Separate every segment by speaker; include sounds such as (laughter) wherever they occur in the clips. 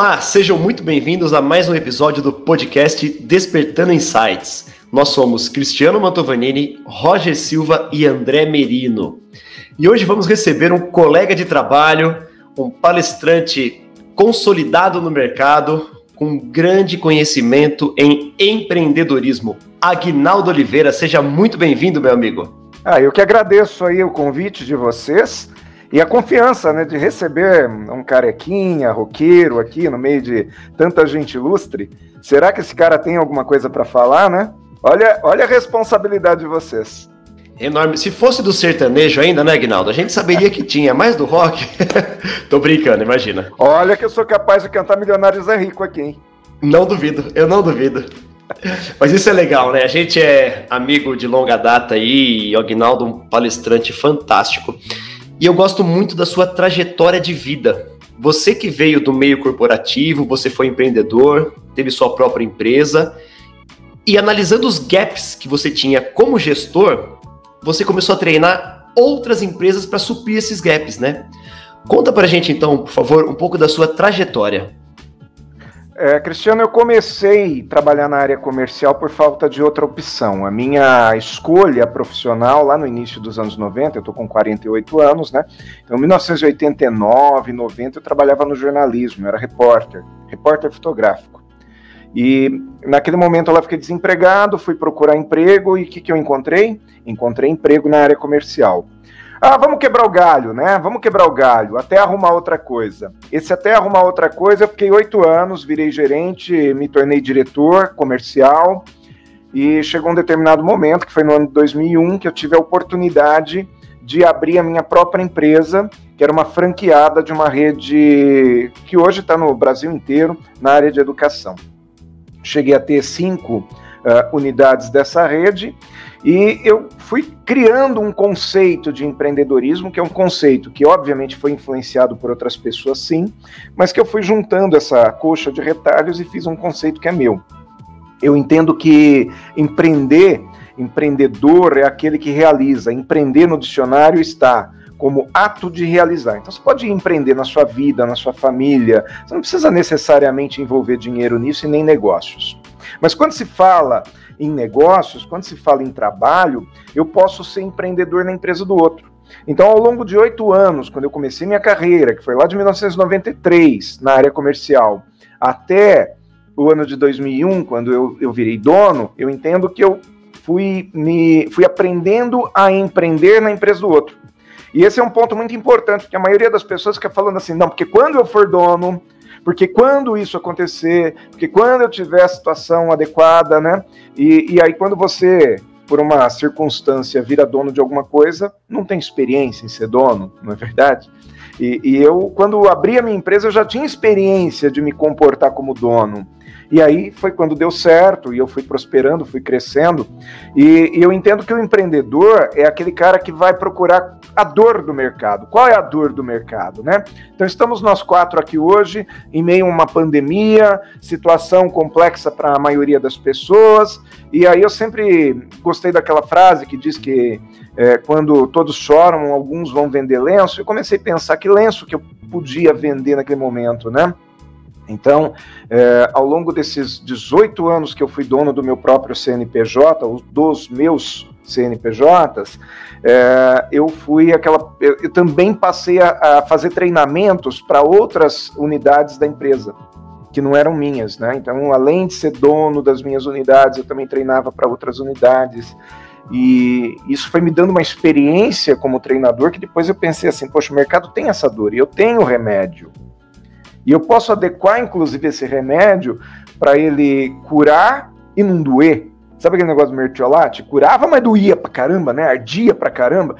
Speaker 1: Olá, sejam muito bem-vindos a mais um episódio do podcast Despertando Insights. Nós somos Cristiano Mantovanini, Roger Silva e André Merino. E hoje vamos receber um colega de trabalho, um palestrante consolidado no mercado, com grande conhecimento em empreendedorismo. Aguinaldo Oliveira, seja muito bem-vindo, meu amigo.
Speaker 2: Ah, eu que agradeço aí o convite de vocês e a confiança, né, de receber um carequinha, roqueiro aqui no meio de tanta gente ilustre. Será que esse cara tem alguma coisa para falar, né? Olha, olha a responsabilidade de vocês.
Speaker 1: Enorme. Se fosse do sertanejo ainda, né, Aguinaldo? A gente saberia que tinha, mais do rock. (laughs) Tô brincando, imagina.
Speaker 2: Olha que eu sou capaz de cantar Milionários é Rico aqui, hein?
Speaker 1: Não duvido, eu não duvido. (laughs) Mas isso é legal, né? A gente é amigo de longa data aí, e o Aguinaldo um palestrante fantástico. E eu gosto muito da sua trajetória de vida. Você que veio do meio corporativo, você foi empreendedor, teve sua própria empresa, e analisando os gaps que você tinha como gestor, você começou a treinar outras empresas para suprir esses gaps, né? Conta pra gente então, por favor, um pouco da sua trajetória.
Speaker 2: É, Cristiano, eu comecei a trabalhar na área comercial por falta de outra opção. A minha escolha profissional, lá no início dos anos 90, eu estou com 48 anos, né? Então, em 1989, 90, eu trabalhava no jornalismo, eu era repórter, repórter fotográfico. E naquele momento eu fiquei desempregado, fui procurar emprego e o que, que eu encontrei? Encontrei emprego na área comercial. Ah, vamos quebrar o galho, né? Vamos quebrar o galho, até arrumar outra coisa. Esse até arrumar outra coisa, eu fiquei oito anos, virei gerente, me tornei diretor comercial e chegou um determinado momento, que foi no ano de 2001, que eu tive a oportunidade de abrir a minha própria empresa, que era uma franqueada de uma rede que hoje está no Brasil inteiro na área de educação. Cheguei a ter cinco uh, unidades dessa rede e eu fui criando um conceito de empreendedorismo, que é um conceito que, obviamente, foi influenciado por outras pessoas, sim, mas que eu fui juntando essa coxa de retalhos e fiz um conceito que é meu. Eu entendo que empreender, empreendedor é aquele que realiza. Empreender no dicionário está como ato de realizar. Então você pode empreender na sua vida, na sua família, você não precisa necessariamente envolver dinheiro nisso e nem negócios. Mas quando se fala em negócios, quando se fala em trabalho, eu posso ser empreendedor na empresa do outro. Então, ao longo de oito anos, quando eu comecei minha carreira, que foi lá de 1993, na área comercial, até o ano de 2001, quando eu, eu virei dono, eu entendo que eu fui, me, fui aprendendo a empreender na empresa do outro. E esse é um ponto muito importante, porque a maioria das pessoas fica falando assim, não, porque quando eu for dono, porque quando isso acontecer, porque quando eu tiver a situação adequada, né? E, e aí quando você, por uma circunstância, vira dono de alguma coisa, não tem experiência em ser dono, não é verdade? E, e eu, quando abri a minha empresa, eu já tinha experiência de me comportar como dono. E aí foi quando deu certo e eu fui prosperando, fui crescendo. E, e, eu entendo que o empreendedor é aquele cara que vai procurar a dor do mercado. Qual é a dor do mercado, né? Então estamos nós quatro aqui hoje em meio a uma pandemia, situação complexa para a maioria das pessoas. E aí eu sempre gostei daquela frase que diz que é, quando todos choram, alguns vão vender lenço. Eu comecei a pensar que lenço que eu podia vender naquele momento, né? Então, é, ao longo desses 18 anos que eu fui dono do meu próprio CNPJ, dos meus CNPJs, é, eu fui aquela. Eu, também passei a, a fazer treinamentos para outras unidades da empresa, que não eram minhas, né? Então, além de ser dono das minhas unidades, eu também treinava para outras unidades. E isso foi me dando uma experiência como treinador que depois eu pensei assim, poxa, o mercado tem essa dor e eu tenho remédio. E eu posso adequar, inclusive, esse remédio para ele curar e não doer. Sabe aquele negócio do mertiolate? Curava, mas doía pra caramba, né? Ardia pra caramba.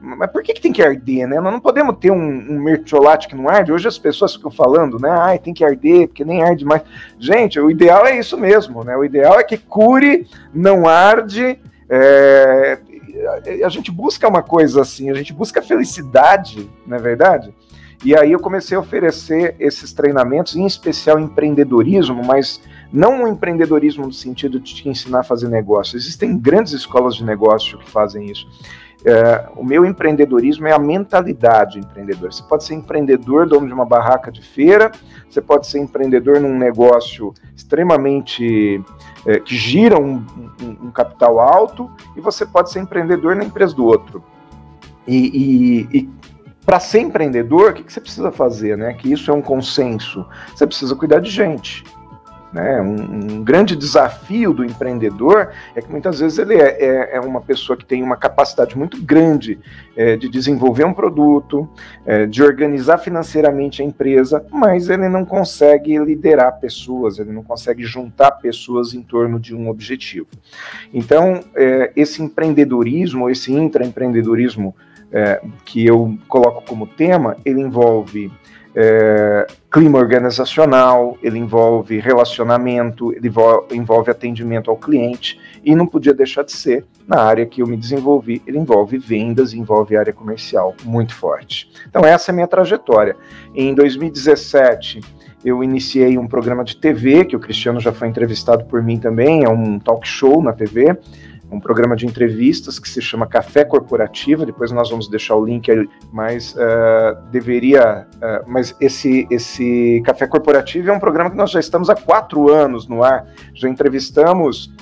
Speaker 2: Mas por que, que tem que arder, né? Nós não podemos ter um, um mertiolate que não arde. Hoje as pessoas ficam falando, né? Ai, tem que arder, porque nem arde mais. Gente, o ideal é isso mesmo, né? O ideal é que cure, não arde. É... A gente busca uma coisa assim, a gente busca felicidade, não é verdade? E aí eu comecei a oferecer esses treinamentos, em especial empreendedorismo, mas não o empreendedorismo no sentido de te ensinar a fazer negócio. Existem grandes escolas de negócio que fazem isso. É, o meu empreendedorismo é a mentalidade empreendedora. Você pode ser empreendedor, dono de uma barraca de feira, você pode ser empreendedor num negócio extremamente é, que gira um, um, um, capital alto, e você pode ser empreendedor na empresa do outro. E, e, e para ser empreendedor, o que, que você precisa fazer? Né? Que isso é um consenso. Você precisa cuidar de gente. Né? Um, um, grande desafio do empreendedor é que muitas vezes ele é, é, é uma pessoa que tem uma capacidade muito grande é, de desenvolver um produto, é, de organizar financeiramente a empresa, mas ele não consegue liderar pessoas, ele não consegue juntar pessoas em torno de um objetivo. Então, é, esse empreendedorismo, esse intraempreendedorismo é, que eu coloco como tema, ele envolve é, clima organizacional, ele envolve relacionamento, ele envolve atendimento ao cliente e não podia deixar de ser na área que eu me desenvolvi, ele envolve vendas, envolve área comercial muito forte. Então essa é a minha trajetória. Em 2017 eu iniciei um programa de TV que o Cristiano já foi entrevistado por mim também, é um talk show na TV um programa de entrevistas que se chama Café Corporativa. Depois nós vamos deixar o link aí, mas uh, deveria. Uh, mas esse, esse Café Corporativo é um programa que nós já estamos há quatro anos no ar. Já entrevistamos.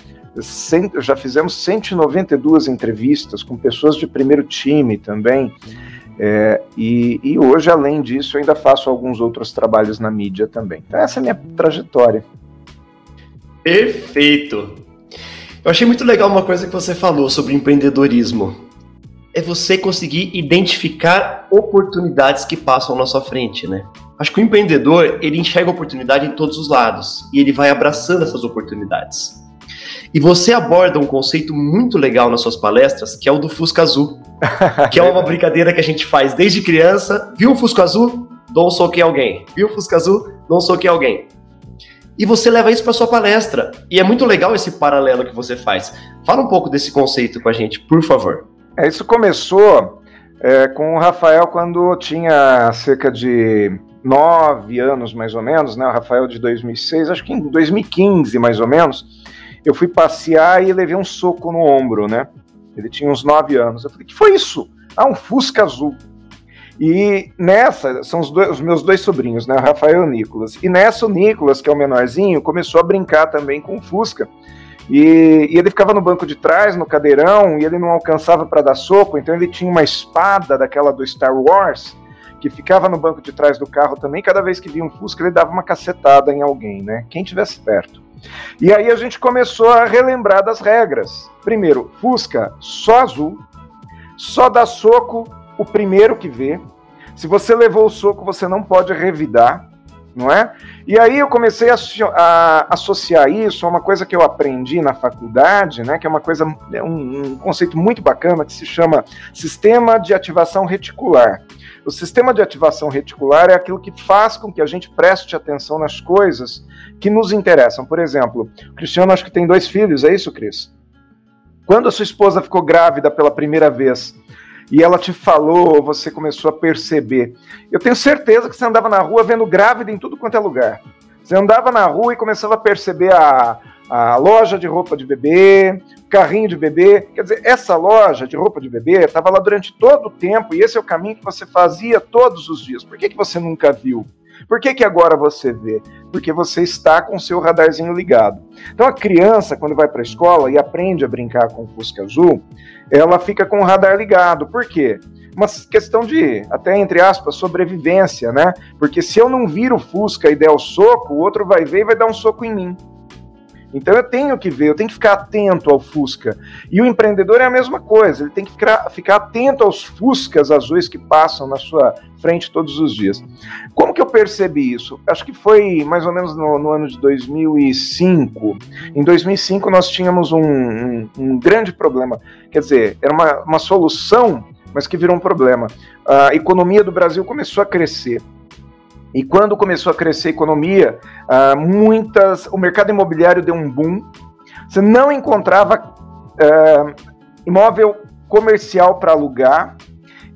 Speaker 2: já fizemos 192 entrevistas com pessoas de primeiro time também. É, e, e hoje, além disso, eu ainda faço alguns outros trabalhos na mídia também. Então, essa é a minha trajetória.
Speaker 1: Perfeito. Eu achei muito legal uma coisa que você falou sobre empreendedorismo. É você conseguir identificar oportunidades que passam na sua frente, né? Acho que o empreendedor, ele enxerga oportunidade em todos os lados e ele vai abraçando essas oportunidades. E você aborda um conceito muito legal nas suas palestras, que é o do Fusca Azul, (laughs) que é uma brincadeira que a gente faz desde criança. Viu o Fusca Azul? Um soco em alguém. Viu o Fusca Azul? Um soco em alguém e você leva isso para sua palestra. E é muito legal esse paralelo que você faz. Fala um pouco desse conceito com a gente, por favor.
Speaker 2: É, isso começou é, com o Rafael quando tinha cerca de nove anos, mais ou menos, né? O Rafael de 2006, acho que em 2015, mais ou menos, eu fui passear e levei um soco no ombro, né? Ele tinha uns nove anos. Eu falei, que foi isso? Ah, um Fusca azul. E nessa, são os, dois, os, meus dois sobrinhos, né, o Rafael e o Nicolas. E nessa, o Nicolas, que é o menorzinho, começou a brincar também com o Fusca. E, e ele ficava no banco de trás, no cadeirão, e ele não alcançava para dar soco, então ele tinha uma espada daquela do Star Wars, que ficava no banco de trás do carro também. Cada vez que via um Fusca, ele dava uma cacetada em alguém, né? Quem tivesse perto. E aí a gente começou a relembrar das regras. Primeiro, Fusca só azul, só dá soco o primeiro que vê. Se você levou o soco, você não pode revidar, não é? E aí eu comecei a, a, associar isso a uma coisa que eu aprendi na faculdade, né? Que é uma coisa, é um, um conceito muito bacana que se chama sistema de ativação reticular. O sistema de ativação reticular é aquilo que faz com que a gente preste atenção nas coisas que nos interessam. Por exemplo, o Cristiano acho que tem dois filhos, é isso, Cris? Quando a sua esposa ficou grávida pela primeira vez, e ela te falou, você começou a perceber. Eu tenho certeza que você andava na rua vendo grávida em tudo quanto é lugar. Você andava na rua e começava a perceber a, a loja de roupa de bebê, carrinho de bebê. Quer dizer, essa loja de roupa de bebê estava lá durante todo o tempo e esse é o caminho que você fazia todos os dias. Por que, que você nunca viu? Por que, que agora você vê? Porque você está com o seu radarzinho ligado. Então a criança, quando vai para a escola e aprende a brincar com o Fusca Azul, ela fica com o radar ligado. Por quê? Uma questão de, até entre aspas, sobrevivência, né? Porque se eu não viro o Fusca e der o soco, o outro vai ver e vai dar um soco em mim. Então eu tenho que ver, eu tenho que ficar atento ao Fusca. E o empreendedor é a mesma coisa, ele tem que ficar, ficar atento aos Fuscas azuis que passam na sua frente todos os dias. Como que eu percebi isso? Acho que foi mais ou menos no, no ano de 2005. Em 2005 nós tínhamos um, um, um grande problema. Quer dizer, era uma, uma solução, mas que virou um problema. A economia do Brasil começou a crescer. E quando começou a crescer a economia, uh, muitas, o mercado imobiliário deu um boom. Você não encontrava uh, imóvel comercial para alugar.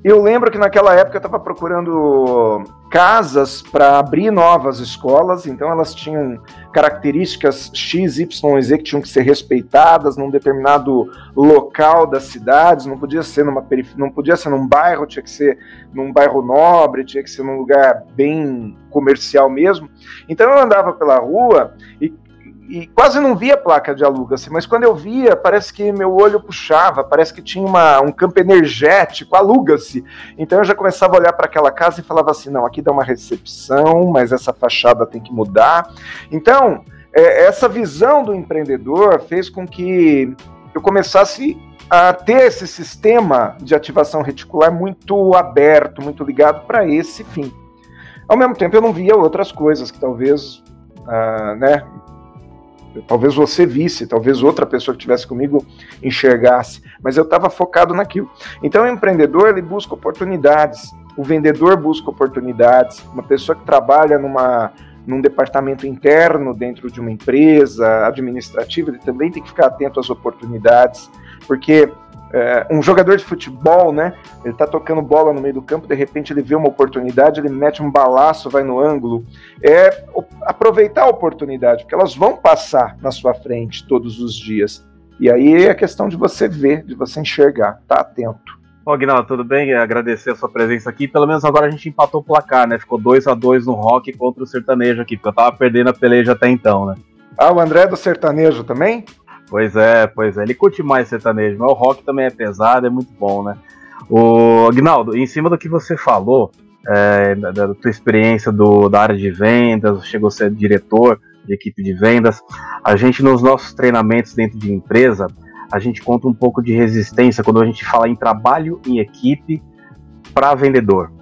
Speaker 2: Eu lembro que naquela época eu estava procurando casas para abrir novas escolas, então elas tinham características X, Y, Z que tinham que ser respeitadas num determinado local das cidades, não podia ser numa não podia ser num bairro, tinha que ser num bairro nobre, tinha que ser num lugar bem comercial mesmo. Então eu andava pela rua e e quase não via placa de aluga-se, mas quando eu via, parece que meu olho puxava, parece que tinha uma, um campo energético, aluga-se. Então eu já começava a olhar para aquela casa e falava assim: não, aqui dá uma recepção, mas essa fachada tem que mudar. Então, é, essa visão do empreendedor fez com que eu começasse a ter esse sistema de ativação reticular muito aberto, muito ligado para esse fim. Ao mesmo tempo, eu não via outras coisas que talvez Uh, né, Talvez você visse, talvez outra pessoa que estivesse comigo enxergasse, mas eu estava focado naquilo. Então, o empreendedor ele busca oportunidades, o vendedor busca oportunidades, uma pessoa que trabalha numa, num departamento interno dentro de uma empresa administrativa, ele também tem que ficar atento às oportunidades, porque é, um jogador de futebol, né? Ele tá tocando bola no meio do campo, de repente ele vê uma oportunidade, ele mete um balaço, vai no ângulo. É aproveitar a oportunidade, porque elas vão passar na sua frente todos os dias. E aí é questão de você ver, de você enxergar, tá atento.
Speaker 3: Bom, Aguinaldo, tudo bem? Agradecer a sua presença aqui. Pelo menos agora a gente empatou o placar, né? Ficou 2 a 2 no rock contra o sertanejo aqui, porque eu tava perdendo a peleja até então, né?
Speaker 2: Ah, o André é do sertanejo também?
Speaker 3: Pois é, pois é. Ele curte mais sertanejo, mas o rock também é pesado, é muito bom, né? O Agnaldo, em cima do que você falou, é, da, da, tua experiência do, da área de vendas, chegou a ser diretor de equipe de vendas, a gente nos nossos treinamentos dentro de empresa, a gente conta um pouco de resistência quando a gente fala em trabalho em equipe para vendedor.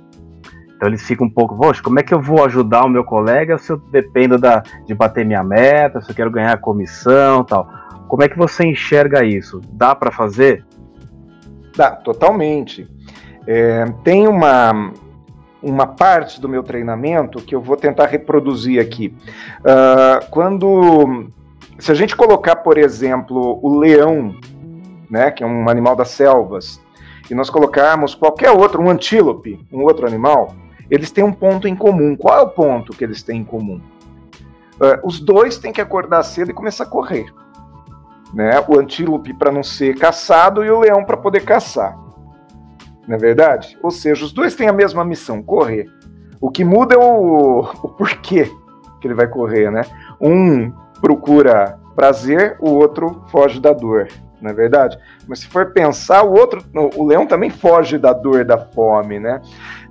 Speaker 3: Então eles ficam um pouco, poxa, como é que eu vou ajudar o meu colega se eu dependo da, de bater minha meta, se eu quero ganhar comissão tal. Como é que você enxerga isso? Dá para fazer?
Speaker 2: Dá, totalmente. É, tem uma, uma parte do meu treinamento que eu vou tentar reproduzir aqui. Uh, quando. Se a gente colocar, por exemplo, o leão, né, que é um animal das selvas, e nós colocarmos qualquer outro, um antílope, um outro animal, eles têm um ponto em comum. Qual é o ponto que eles têm em comum? Uh, os dois têm que acordar cedo e começar a correr né? O antílope para não ser caçado e o leão para poder caçar. Não é verdade? Ou seja, os dois têm a mesma missão, correr. O que muda é o, o porquê que ele vai correr, né? Um procura prazer, o outro foge da dor, não é verdade? Mas se for pensar, o outro, o leão também foge da dor, da fome, né?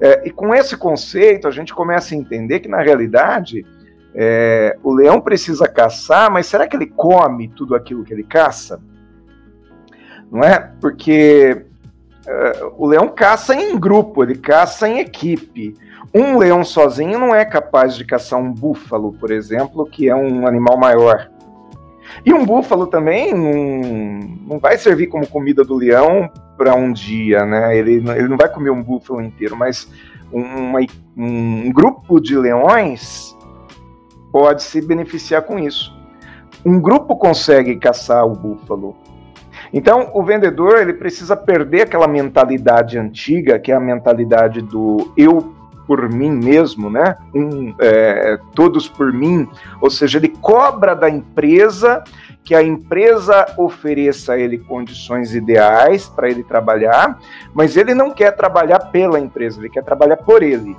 Speaker 2: É, e com esse conceito, a gente começa a entender que, na realidade, é, o leão precisa caçar, mas será que ele come tudo aquilo que ele caça? Não é? Porque uh, o leão caça em grupo, ele caça em equipe. Um leão sozinho não é capaz de caçar um búfalo, por exemplo, que é um animal maior. E um búfalo também não, não vai servir como comida do leão para um dia, né? Ele, ele não vai comer um búfalo inteiro, mas uma, um grupo de leões pode se beneficiar com isso. Um grupo consegue caçar o búfalo. Então, o vendedor ele precisa perder aquela mentalidade antiga, que é a mentalidade do eu por mim mesmo, né? Um, é, todos por mim. Ou seja, ele cobra da empresa que a empresa ofereça a ele condições ideais para ele trabalhar, mas ele não quer trabalhar pela empresa, ele quer trabalhar por ele.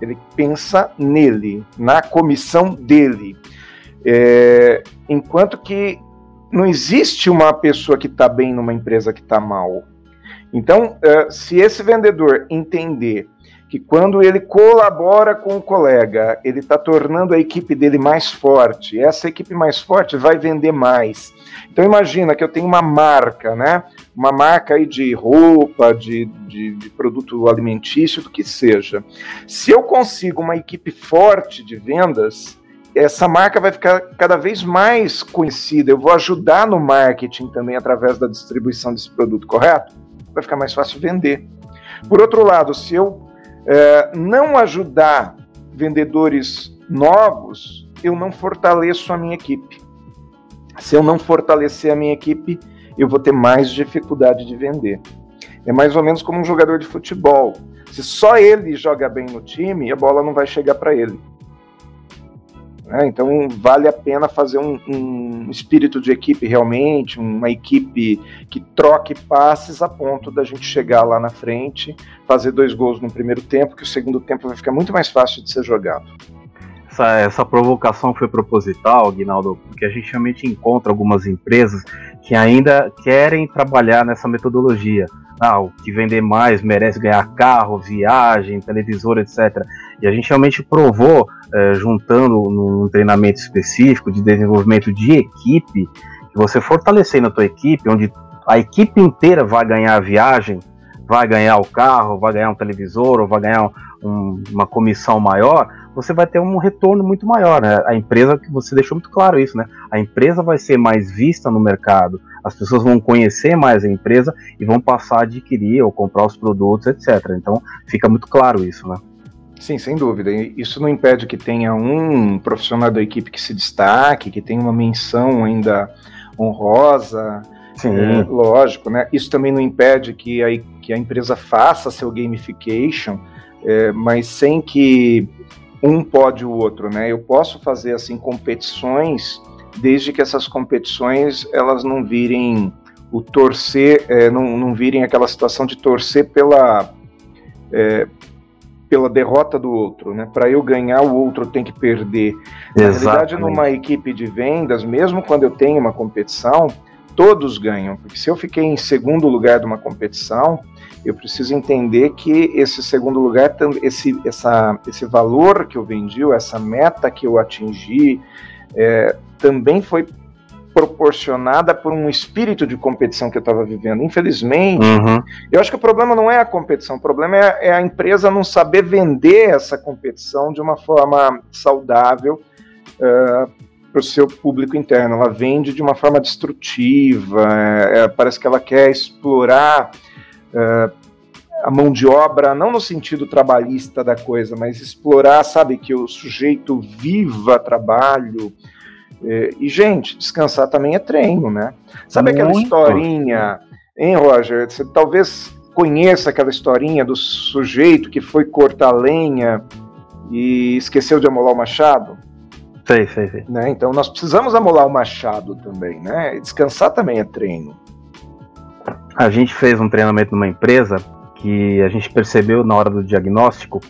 Speaker 2: Ele pensa nele, na comissão dele. É, enquanto que não existe uma pessoa que está bem numa empresa que está mal. Então, é, se esse vendedor entender que quando ele colabora com o colega, ele está tornando a equipe dele mais forte, essa equipe mais forte vai vender mais. Então imagina que eu tenho uma marca, né? Uma marca aí de roupa, de, de, de, produto alimentício, do que seja. Se eu consigo uma equipe forte de vendas, essa marca vai ficar cada vez mais conhecida. Eu vou ajudar no marketing também através da distribuição desse produto, correto? Vai ficar mais fácil vender. Por outro lado, se eu é, não ajudar vendedores novos, eu não fortaleço a minha equipe. Se eu não fortalecer a minha equipe, eu vou ter mais dificuldade de vender. É mais ou menos como um jogador de futebol. Se só ele joga bem no time, a bola não vai chegar para ele. Né? Então vale a pena fazer um, um, espírito de equipe realmente, uma equipe que troque passes a ponto da gente chegar lá na frente, fazer dois gols no primeiro tempo, que o segundo tempo vai ficar muito mais fácil de ser jogado.
Speaker 3: Essa, essa provocação foi proposital, Guinaldo, porque a gente realmente encontra algumas empresas que ainda querem trabalhar nessa metodologia ah, o que vender mais merece ganhar carro, viagem, televisor, etc. E a gente realmente provou, é, juntando num treinamento específico de desenvolvimento de equipe, que você fortalecendo a tua equipe, onde a equipe inteira vai ganhar a viagem, vai ganhar o carro, vai ganhar um televisor, ou vai ganhar um, uma comissão maior, você vai ter um retorno muito maior. Né? A empresa, que você deixou muito claro isso, né? A empresa vai ser mais vista no mercado, as pessoas vão conhecer mais a empresa e vão passar a adquirir ou comprar os produtos, etc. Então fica muito claro isso, né?
Speaker 2: Sim, sem dúvida. Isso não impede que tenha um profissional da equipe que se destaque, que tenha uma menção ainda honrosa. Sim. É, lógico, né? Isso também não impede que a, que a empresa faça seu gamification, é, mas sem que um pode o outro, né? Eu posso fazer assim competições, desde que essas competições elas não virem o torcer, é, não, não virem aquela situação de torcer pela é, pela derrota do outro, né? Para eu ganhar, o outro tem que perder. Na realidade, numa equipe de vendas, mesmo quando eu tenho uma competição, todos ganham, porque se eu fiquei em segundo lugar de uma competição, eu preciso entender que esse segundo lugar, esse, essa, esse valor que eu vendi, essa meta que eu atingi, é, também foi proporcionada por um espírito de competição que eu estava vivendo. Infelizmente, uhum. eu acho que o problema não é a competição, o problema é, é a empresa não saber vender essa competição de uma forma saudável uh, para o seu público interno. Ela vende de uma forma destrutiva, é, é, parece que ela quer explorar uh, a mão de obra, não no sentido trabalhista da coisa, mas explorar, sabe, que o sujeito viva trabalho. É, e, gente, descansar também é treino, né? Sabe Muito. aquela historinha, hein, Roger? Você talvez conheça aquela historinha do sujeito que foi cortar lenha e esqueceu de amolar o machado?
Speaker 3: Sei, sei, sei.
Speaker 2: Né? Então nós precisamos amolar o machado também, né? Descansar também é treino.
Speaker 3: A gente fez um treinamento numa empresa que a gente percebeu na hora do diagnóstico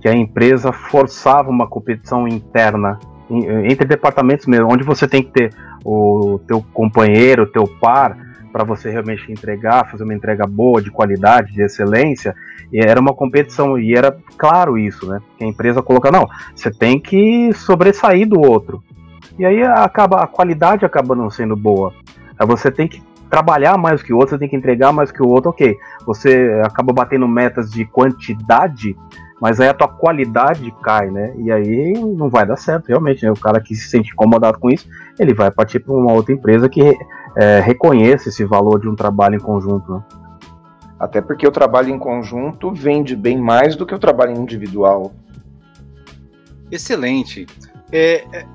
Speaker 3: que a empresa forçava uma competição interna entre departamentos mesmo, onde você tem que ter o teu companheiro, o teu par, para você realmente entregar, fazer uma entrega boa, de qualidade, de excelência, e era uma competição, e era claro isso, né? Que a empresa coloca, não, você tem que sobressair do outro. E aí acaba, a qualidade acaba não sendo boa. Aí você tem que trabalhar mais que o outro, você tem que entregar mais que o outro, ok. Você acaba batendo metas de quantidade, mas aí a tua qualidade cai, né? E aí não vai dar certo, realmente. Né? O cara que se sente incomodado com isso, ele vai partir para uma outra empresa que é, reconheça esse valor de um trabalho em conjunto. Né?
Speaker 2: Até porque o trabalho em conjunto vende bem mais do que o trabalho individual.
Speaker 4: Excelente. É, é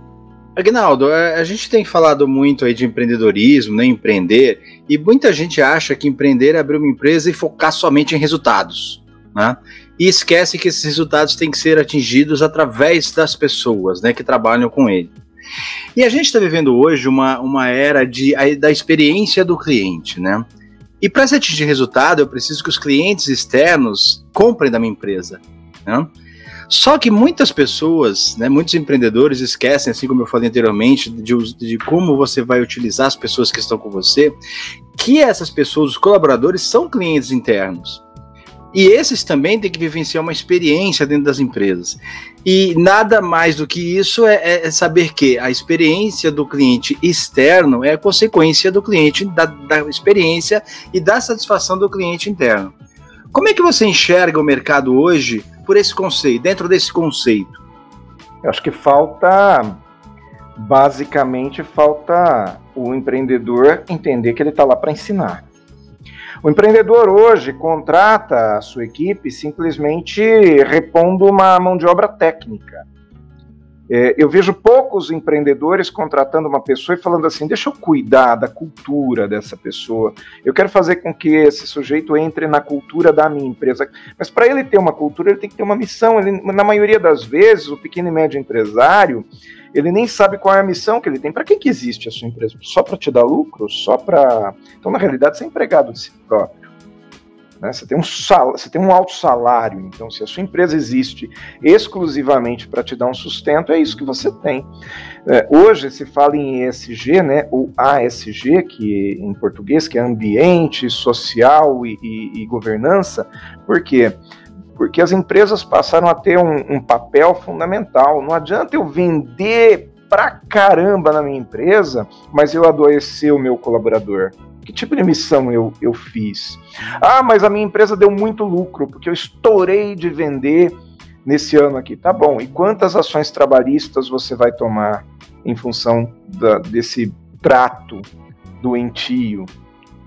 Speaker 4: Agnaldo, é, a gente tem falado muito aí de empreendedorismo, né, empreender, e muita gente acha que empreender é abrir uma empresa e focar somente em resultados, né? E esquece que esses resultados têm que ser atingidos através das pessoas, né, que trabalham com ele. E a gente está vivendo hoje uma, uma era de, da experiência do cliente, né? E para se atingir resultado, eu preciso que os clientes externos comprem da minha empresa, né? Só que muitas pessoas, né, muitos empreendedores esquecem, assim como eu falei anteriormente, de, de como você vai utilizar as pessoas que estão com você, que essas pessoas, os colaboradores, são clientes internos. E esses também têm que vivenciar uma experiência dentro das empresas. E nada mais do que isso é, é, é saber que a experiência do cliente externo é consequência do cliente, da, da experiência e da satisfação do cliente interno. Como é que você enxerga o mercado hoje por esse conceito, dentro desse conceito?
Speaker 2: Eu acho que falta, basicamente, falta o empreendedor entender que ele está lá para ensinar. O empreendedor hoje contrata a sua equipe simplesmente repondo uma mão de obra técnica. É, eu vejo poucos empreendedores contratando uma pessoa e falando assim: deixa eu cuidar da cultura dessa pessoa. Eu quero fazer com que esse sujeito entre na cultura da minha empresa. Mas para ele ter uma cultura, ele tem que ter uma missão. Ele, na maioria das vezes, o pequeno e médio empresário, ele nem sabe qual é a missão que ele tem. Para que, que existe a sua empresa? Só para te dar lucro? Só para. Então, na realidade, você é empregado de si próprio. Né? Você, tem um sal, você tem um alto salário, então se a sua empresa existe exclusivamente para te dar um sustento, é isso que você tem. É, hoje se fala em ESG, né, ou ASG, que em português, que é ambiente, social e, e, e governança, por quê? Porque as empresas passaram a ter um, um papel fundamental. Não adianta eu vender pra caramba na minha empresa, mas eu adoecer o meu colaborador. Que tipo de missão eu, eu fiz? Ah, mas a minha empresa deu muito lucro, porque eu estourei de vender nesse ano aqui. Tá bom, e quantas ações trabalhistas você vai tomar em função da, desse trato doentio,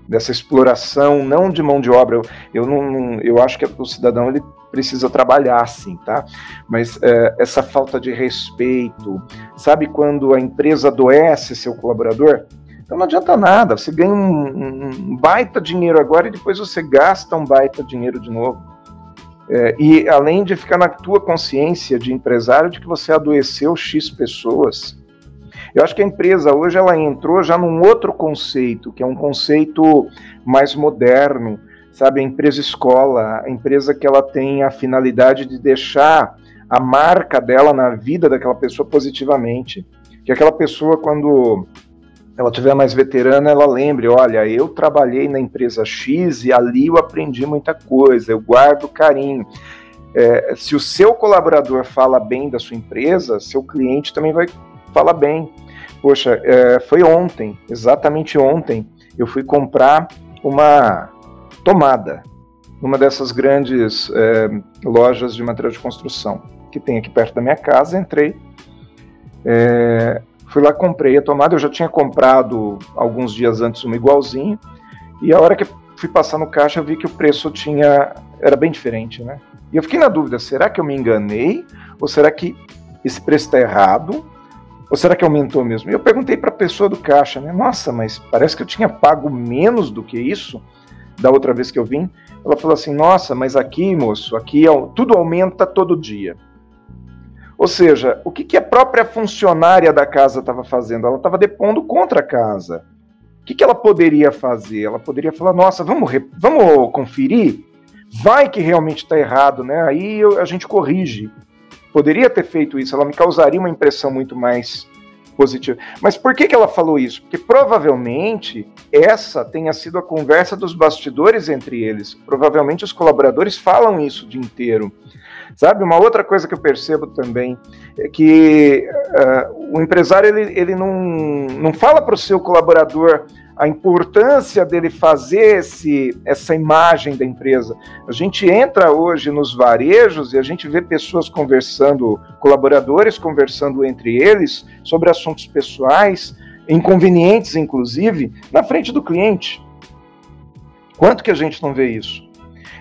Speaker 2: dessa exploração, não de mão de obra? Eu, eu, não, eu acho que o cidadão ele precisa trabalhar, sim, tá? Mas é, essa falta de respeito, sabe quando a empresa adoece seu colaborador? Então não adianta nada, você ganha um, um baita dinheiro agora e depois você gasta um baita dinheiro de novo. É, e além de ficar na tua consciência de empresário de que você adoeceu X pessoas, eu acho que a empresa hoje ela entrou já num outro conceito, que é um conceito mais moderno, sabe? A empresa escola, a empresa que ela tem a finalidade de deixar a marca dela na vida daquela pessoa positivamente. Que aquela pessoa, quando ela tiver mais veterana, ela lembre, olha, eu trabalhei na empresa X e ali eu aprendi muita coisa, eu guardo carinho. É, se o seu colaborador fala bem da sua empresa, seu cliente também vai falar bem. Poxa, é, foi ontem, exatamente ontem, eu fui comprar uma tomada numa dessas grandes é, lojas de material de construção que tem aqui perto da minha casa. Entrei, é, Fui lá, comprei a tomada. Eu já tinha comprado alguns dias antes uma igualzinha. E a hora que fui passar no caixa, eu vi que o preço tinha era bem diferente, né? E eu fiquei na dúvida: será que eu me enganei? Ou será que esse preço está errado? Ou será que aumentou mesmo? E eu perguntei para a pessoa do caixa, né? Nossa, mas parece que eu tinha pago menos do que isso da outra vez que eu vim. Ela falou assim: Nossa, mas aqui, moço, aqui tudo aumenta todo dia. Ou seja, o que, que a própria funcionária da casa estava fazendo? Ela estava depondo contra a casa. O que, que ela poderia fazer? Ela poderia falar: nossa, vamos, vamos conferir? Vai que realmente está errado, né? Aí eu, a gente corrige. Poderia ter feito isso, ela me causaria uma impressão muito mais Mas por que, que ela falou isso? Porque provavelmente essa tenha sido a conversa dos bastidores entre eles. Provavelmente os colaboradores falam isso o dia inteiro. Sabe, uma outra coisa que eu percebo também é que uh, o empresário ele, ele não, não fala para o seu colaborador a importância dele fazer esse, essa imagem da empresa. A gente entra hoje nos varejos e a gente vê pessoas conversando, colaboradores conversando entre eles sobre assuntos pessoais, inconvenientes inclusive, na frente do cliente. Quanto que a gente não vê isso?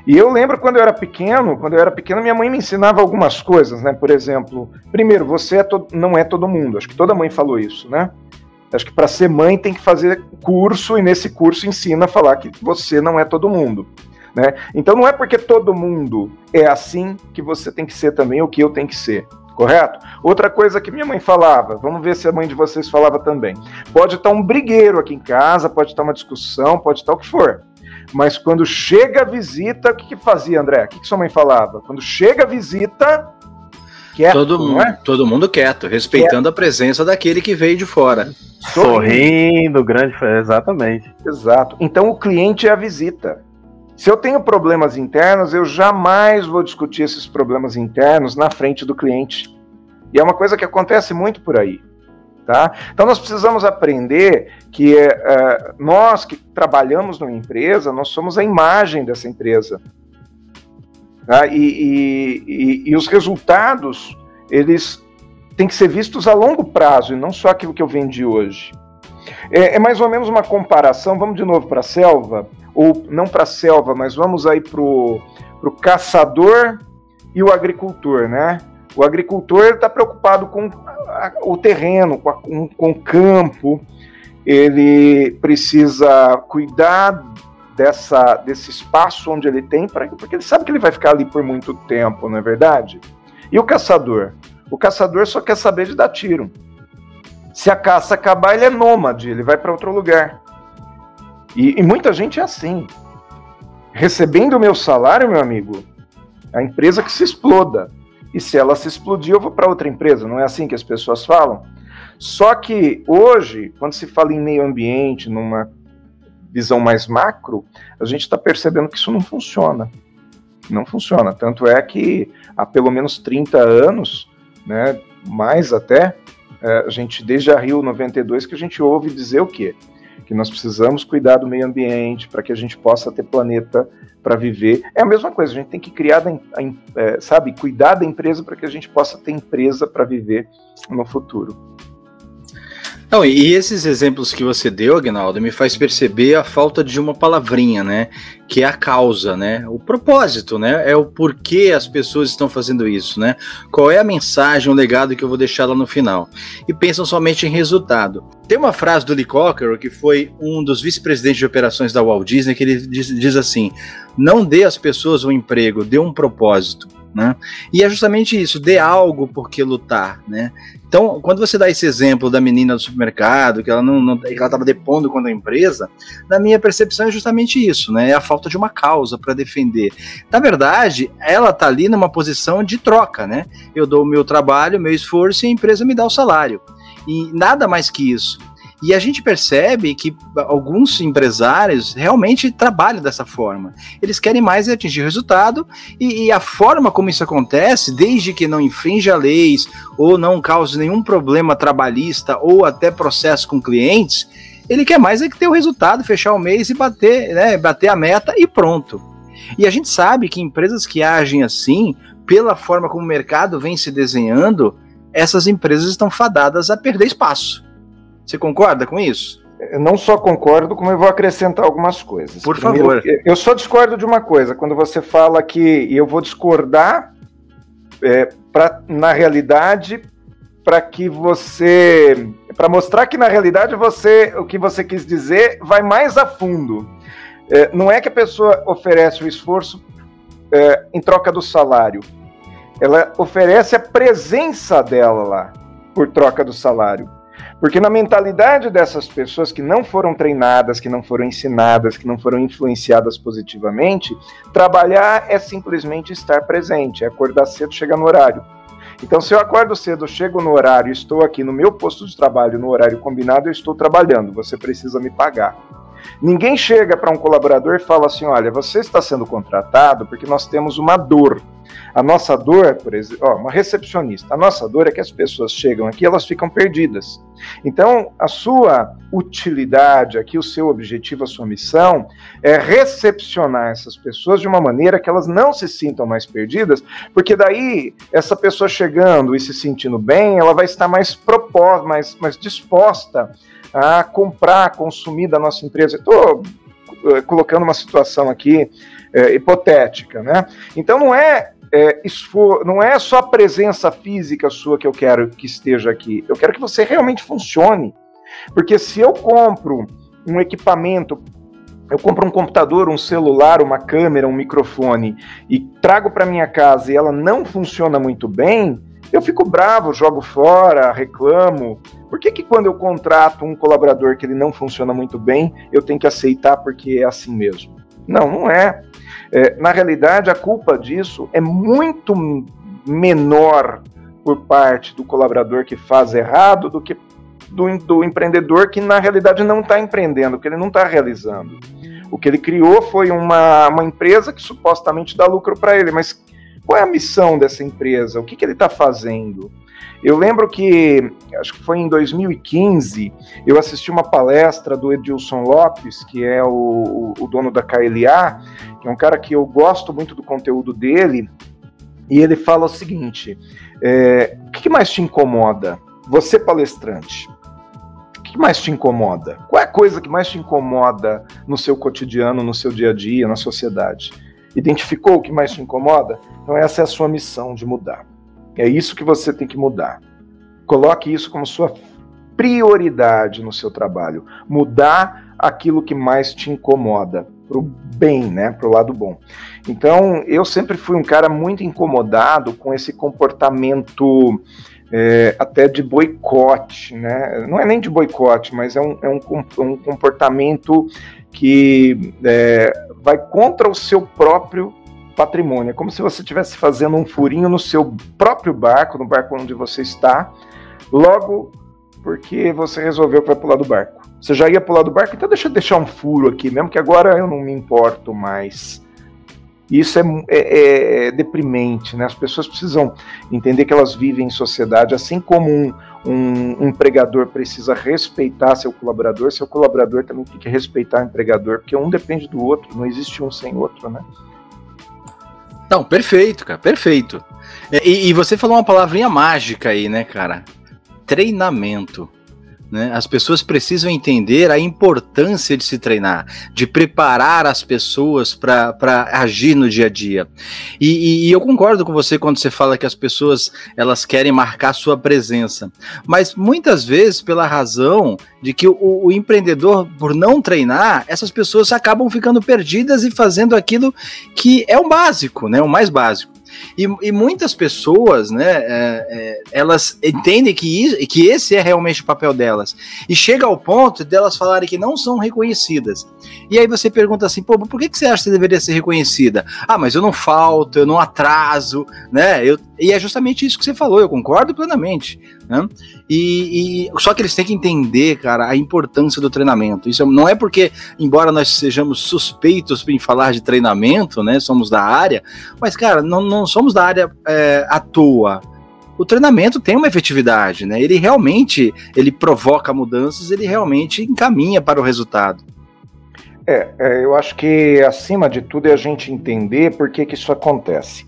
Speaker 2: E eu lembro quando eu era pequeno, quando eu era pequeno, minha mãe me ensinava algumas coisas, né? Por exemplo, primeiro, você é não é todo mundo. Acho que toda mãe falou isso, né? Acho que para ser mãe tem que fazer curso e nesse curso ensina a falar que você não é todo mundo. Né? Então não é porque todo mundo é assim que você tem que ser também ou que eu tenho que ser. Correto? Outra coisa que minha mãe falava, vamos ver se a mãe de vocês falava também. Pode estar um brigueiro aqui em casa, pode estar uma discussão, pode estar o que for. Mas quando chega a visita, o que, que fazia, André? O que, que sua mãe falava? Quando chega a visita,
Speaker 4: quieto, todo, mundo, é? todo mundo quieto, respeitando quieto. a presença daquele que veio de fora.
Speaker 3: Sorrindo, grande, exatamente.
Speaker 2: Exato. Então o cliente é a visita. Se eu tenho problemas internos, eu jamais vou discutir esses problemas internos na frente do cliente. E é uma coisa que acontece muito por aí. Tá? Então nós precisamos aprender que uh, nós que trabalhamos numa empresa, nós somos a imagem dessa empresa. Tá? E, e, e, e, os resultados, eles têm que ser vistos a longo prazo e não só aquilo que eu vendi hoje. É, é mais ou menos uma comparação, vamos de novo para a selva, ou não para a selva, mas vamos aí para o caçador e o agricultor, né? O agricultor está preocupado com a, o terreno, com, a, com, com o campo, ele precisa cuidar dessa, desse espaço onde ele tem, pra, porque ele sabe que ele vai ficar ali por muito tempo, não é verdade? E o caçador? O caçador só quer saber de dar tiro. Se a caça acabar, ele é nômade, ele vai para outro lugar. E, e, muita gente é assim. Recebendo o meu salário, meu amigo, a empresa que se exploda. E se ela se explodir, eu vou para outra empresa. Não é assim que as pessoas falam? Só que hoje, quando se fala em meio ambiente, numa visão mais macro, a gente está percebendo que isso não funciona. Não funciona. Tanto é que há pelo menos 30 anos, né, mais até, é, a gente, desde a Rio 92, que a gente ouve dizer o quê? Que nós precisamos cuidar do meio ambiente para que a gente possa ter planeta para viver. É a mesma coisa, a gente tem que criar, é, sabe, cuidar da empresa para que a gente possa ter empresa para viver no futuro.
Speaker 4: Não, e esses exemplos que você deu, Agnaldo, me faz perceber a falta de uma palavrinha, né? Que é a causa, né? O propósito, né? É o porquê as pessoas estão fazendo isso, né? Qual é a mensagem, o legado que eu vou deixar lá no final? E pensam somente em resultado. Tem uma frase do Lee Cocker, que foi um dos vice-presidentes de operações da Walt Disney, que ele diz, diz assim: não dê às pessoas um emprego, dê um propósito. Né? E é justamente isso, dê algo por que lutar, né? Então, quando você dá esse exemplo da menina do supermercado, que ela não, não ela estava depondo contra a empresa, na minha percepção é justamente isso, né? É a falta de uma causa para defender. Na verdade, ela está ali numa posição de troca, né? Eu dou o meu trabalho, meu esforço e a empresa me dá o salário. E nada mais que isso. E a gente percebe que alguns empresários realmente trabalham dessa forma. Eles querem mais atingir resultado e, e, a forma como isso acontece, desde que não infrinja leis ou não cause nenhum problema trabalhista ou até processo com clientes, ele quer mais é que ter o resultado, fechar o mês e bater, né, bater a meta e pronto. E a gente sabe que empresas que agem assim, pela forma como o mercado vem se desenhando, essas empresas estão fadadas a perder espaço. Você concorda com isso?
Speaker 2: Eu não só concordo, como eu vou acrescentar algumas coisas.
Speaker 4: Por Primeiro, favor.
Speaker 2: Eu só discordo de uma coisa. Quando você fala que eu vou discordar, é, pra, na realidade, para que você. para mostrar que na realidade você o que você quis dizer vai mais a fundo. É, não é que a pessoa oferece o esforço é, em troca do salário. Ela oferece a presença dela lá por troca do salário. Porque na mentalidade dessas pessoas que não foram treinadas, que não foram ensinadas, que não foram influenciadas positivamente, trabalhar é simplesmente estar presente, é acordar cedo, chegar no horário. Então, se eu acordo cedo, chego no horário, estou aqui no meu posto de trabalho, no horário combinado, eu estou trabalhando, você precisa me pagar. Ninguém chega para um colaborador e fala assim: olha, você está sendo contratado porque nós temos uma dor. A nossa dor, por exemplo, uma recepcionista, a nossa dor é que as pessoas chegam aqui elas ficam perdidas. Então, a sua utilidade aqui, o seu objetivo, a sua missão é recepcionar essas pessoas de uma maneira que elas não se sintam mais perdidas, porque daí essa pessoa chegando e se sentindo bem, ela vai estar mais proposta, mais, mais disposta a comprar, consumir da nossa empresa. Estou eh, colocando uma situação aqui é, hipotética, né? Então não é, é esfor não é só a presença física sua que eu quero que esteja aqui. Eu quero que você realmente funcione. Porque se eu compro um equipamento eu compro um computador, um celular, uma câmera, um microfone e trago para minha casa e ela não funciona muito bem, eu fico bravo, jogo fora, reclamo. Por que, que quando eu contrato um colaborador que ele não funciona muito bem, eu tenho que aceitar porque é assim mesmo? Não, não é. É na realidade, a culpa disso é muito menor por parte do colaborador que faz errado do que do, do empreendedor que na realidade não está empreendendo, que ele não está realizando. O que ele criou foi uma, uma empresa que supostamente dá lucro para ele, mas qual é a missão dessa empresa? O que, que ele está fazendo? Eu lembro que, acho que foi em 2015, eu assisti uma palestra do Edilson Lopes, que é o, o, dono da KLA, que é um cara que eu gosto muito do conteúdo dele, e ele fala o seguinte: é, o que mais te incomoda? Você, palestrante, o que mais te incomoda? Qual é a coisa que mais te incomoda no seu cotidiano, no seu dia a dia, na sociedade? Identificou o que mais te incomoda? Então, essa é a sua missão de mudar. É isso que você tem que mudar. Coloque isso como sua prioridade no seu trabalho. Mudar aquilo que mais te incomoda para o bem, né, para o lado bom. Então, eu sempre fui um cara muito incomodado com esse comportamento é, até de boicote, né? Não é nem de boicote, mas é um, é um, um comportamento que é, vai contra o seu próprio patrimônio. É como se você estivesse fazendo um furinho no seu próprio barco, no barco onde você está, logo porque você resolveu vai pular do barco. Você já ia pular do barco, então deixa eu deixar um furo aqui, mesmo que agora eu não me importo mais. Isso é, é, é, deprimente, né? As pessoas precisam entender que elas vivem em sociedade, assim como um, um, empregador precisa respeitar seu colaborador, seu colaborador também tem que respeitar o empregador, porque um depende do outro, não existe um sem outro, né?
Speaker 4: Não, perfeito, cara, perfeito. E, e você falou uma palavrinha mágica aí, né, cara? Treinamento. Né? As pessoas precisam entender a importância de se treinar, de preparar as pessoas para agir no dia a dia. E, e, e, eu concordo com você quando você fala que as pessoas elas querem marcar sua presença, mas muitas vezes pela razão de que o, o empreendedor, por não treinar, essas pessoas acabam ficando perdidas e fazendo aquilo que é o básico, né? o mais básico. E, e muitas pessoas, né, é, é, elas entendem que, isso, que esse é realmente o papel delas. E chega ao ponto delas falarem que não são reconhecidas. E aí você pergunta assim, pô, por que, que você acha que você deveria ser reconhecida? Ah, mas eu não falto, eu não atraso, né? Eu, e é justamente isso que você falou, eu concordo plenamente. Né? E, e, só que eles têm que entender, cara, a importância do treinamento. Isso não é porque, embora nós sejamos suspeitos em falar de treinamento, né? Somos da área, mas, cara, não, não somos da área é, à toa. O treinamento tem uma efetividade, né? Ele realmente ele provoca mudanças, ele realmente encaminha para o resultado.
Speaker 2: É, é eu acho que acima de tudo é a gente entender por que, que isso acontece.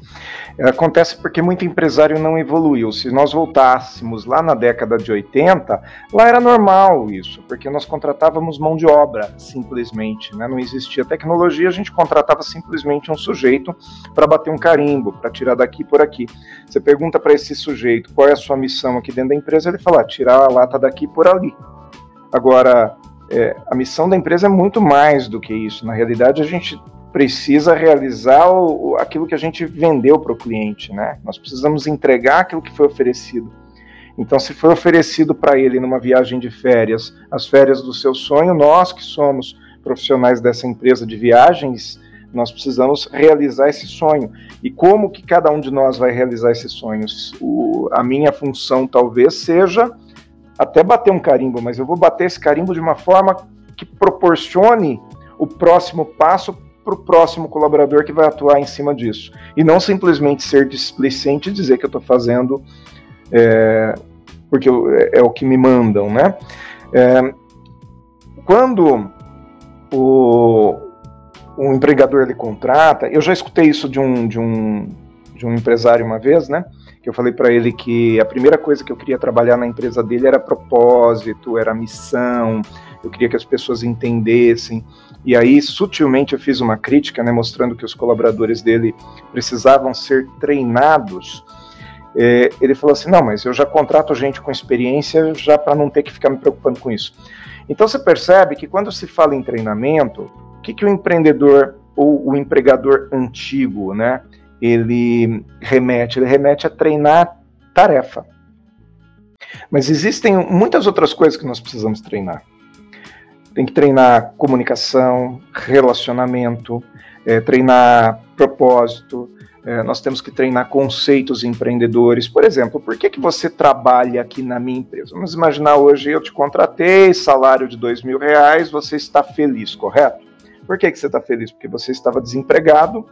Speaker 2: Acontece porque muito empresário não evoluiu. Se nós voltássemos lá na década de 80, lá era normal isso, porque nós contratávamos mão de obra, simplesmente. Né? Não existia tecnologia, a gente contratava simplesmente um sujeito para bater um carimbo, para tirar daqui por aqui. Você pergunta para esse sujeito qual é a sua missão aqui dentro da empresa, ele fala: ah, tirar a lata daqui por ali. Agora, é, a missão da empresa é muito mais do que isso. Na realidade, a gente precisa realizar o, aquilo que a gente vendeu para o cliente, né? Nós precisamos entregar aquilo que foi oferecido. Então, se foi oferecido para ele numa viagem de férias, as férias do seu sonho, nós que somos profissionais dessa empresa de viagens, nós precisamos realizar esse sonho. E como que cada um de nós vai realizar esses sonhos? O, a minha função talvez seja até bater um carimbo, mas eu vou bater esse carimbo de uma forma que proporcione o próximo passo para o próximo colaborador que vai atuar em cima disso. E não simplesmente ser displicente e dizer que eu estou fazendo é, porque eu, é, é, o que me mandam, né? É, quando o, o empregador ele contrata, eu já escutei isso de um, de um, de um empresário uma vez, né? Que eu falei para ele que a primeira coisa que eu queria trabalhar na empresa dele era propósito, era missão, eu queria que as pessoas entendessem. E aí, sutilmente, eu fiz uma crítica, né, mostrando que os colaboradores dele precisavam ser treinados. É, ele falou assim: não, mas eu já contrato gente com experiência já para não ter que ficar me preocupando com isso. Então, você percebe que quando se fala em treinamento, o que, que o empreendedor ou o empregador antigo, né, ele remete? Ele remete a treinar tarefa. Mas existem muitas outras coisas que nós precisamos treinar tem que treinar comunicação, relacionamento, é, treinar propósito, é, nós temos que treinar conceitos empreendedores. Por exemplo, por que, que você trabalha aqui na minha empresa? Vamos imaginar hoje eu te contratei, salário de dois mil reais, você está feliz, correto? Por que, que você está feliz? Porque você estava desempregado,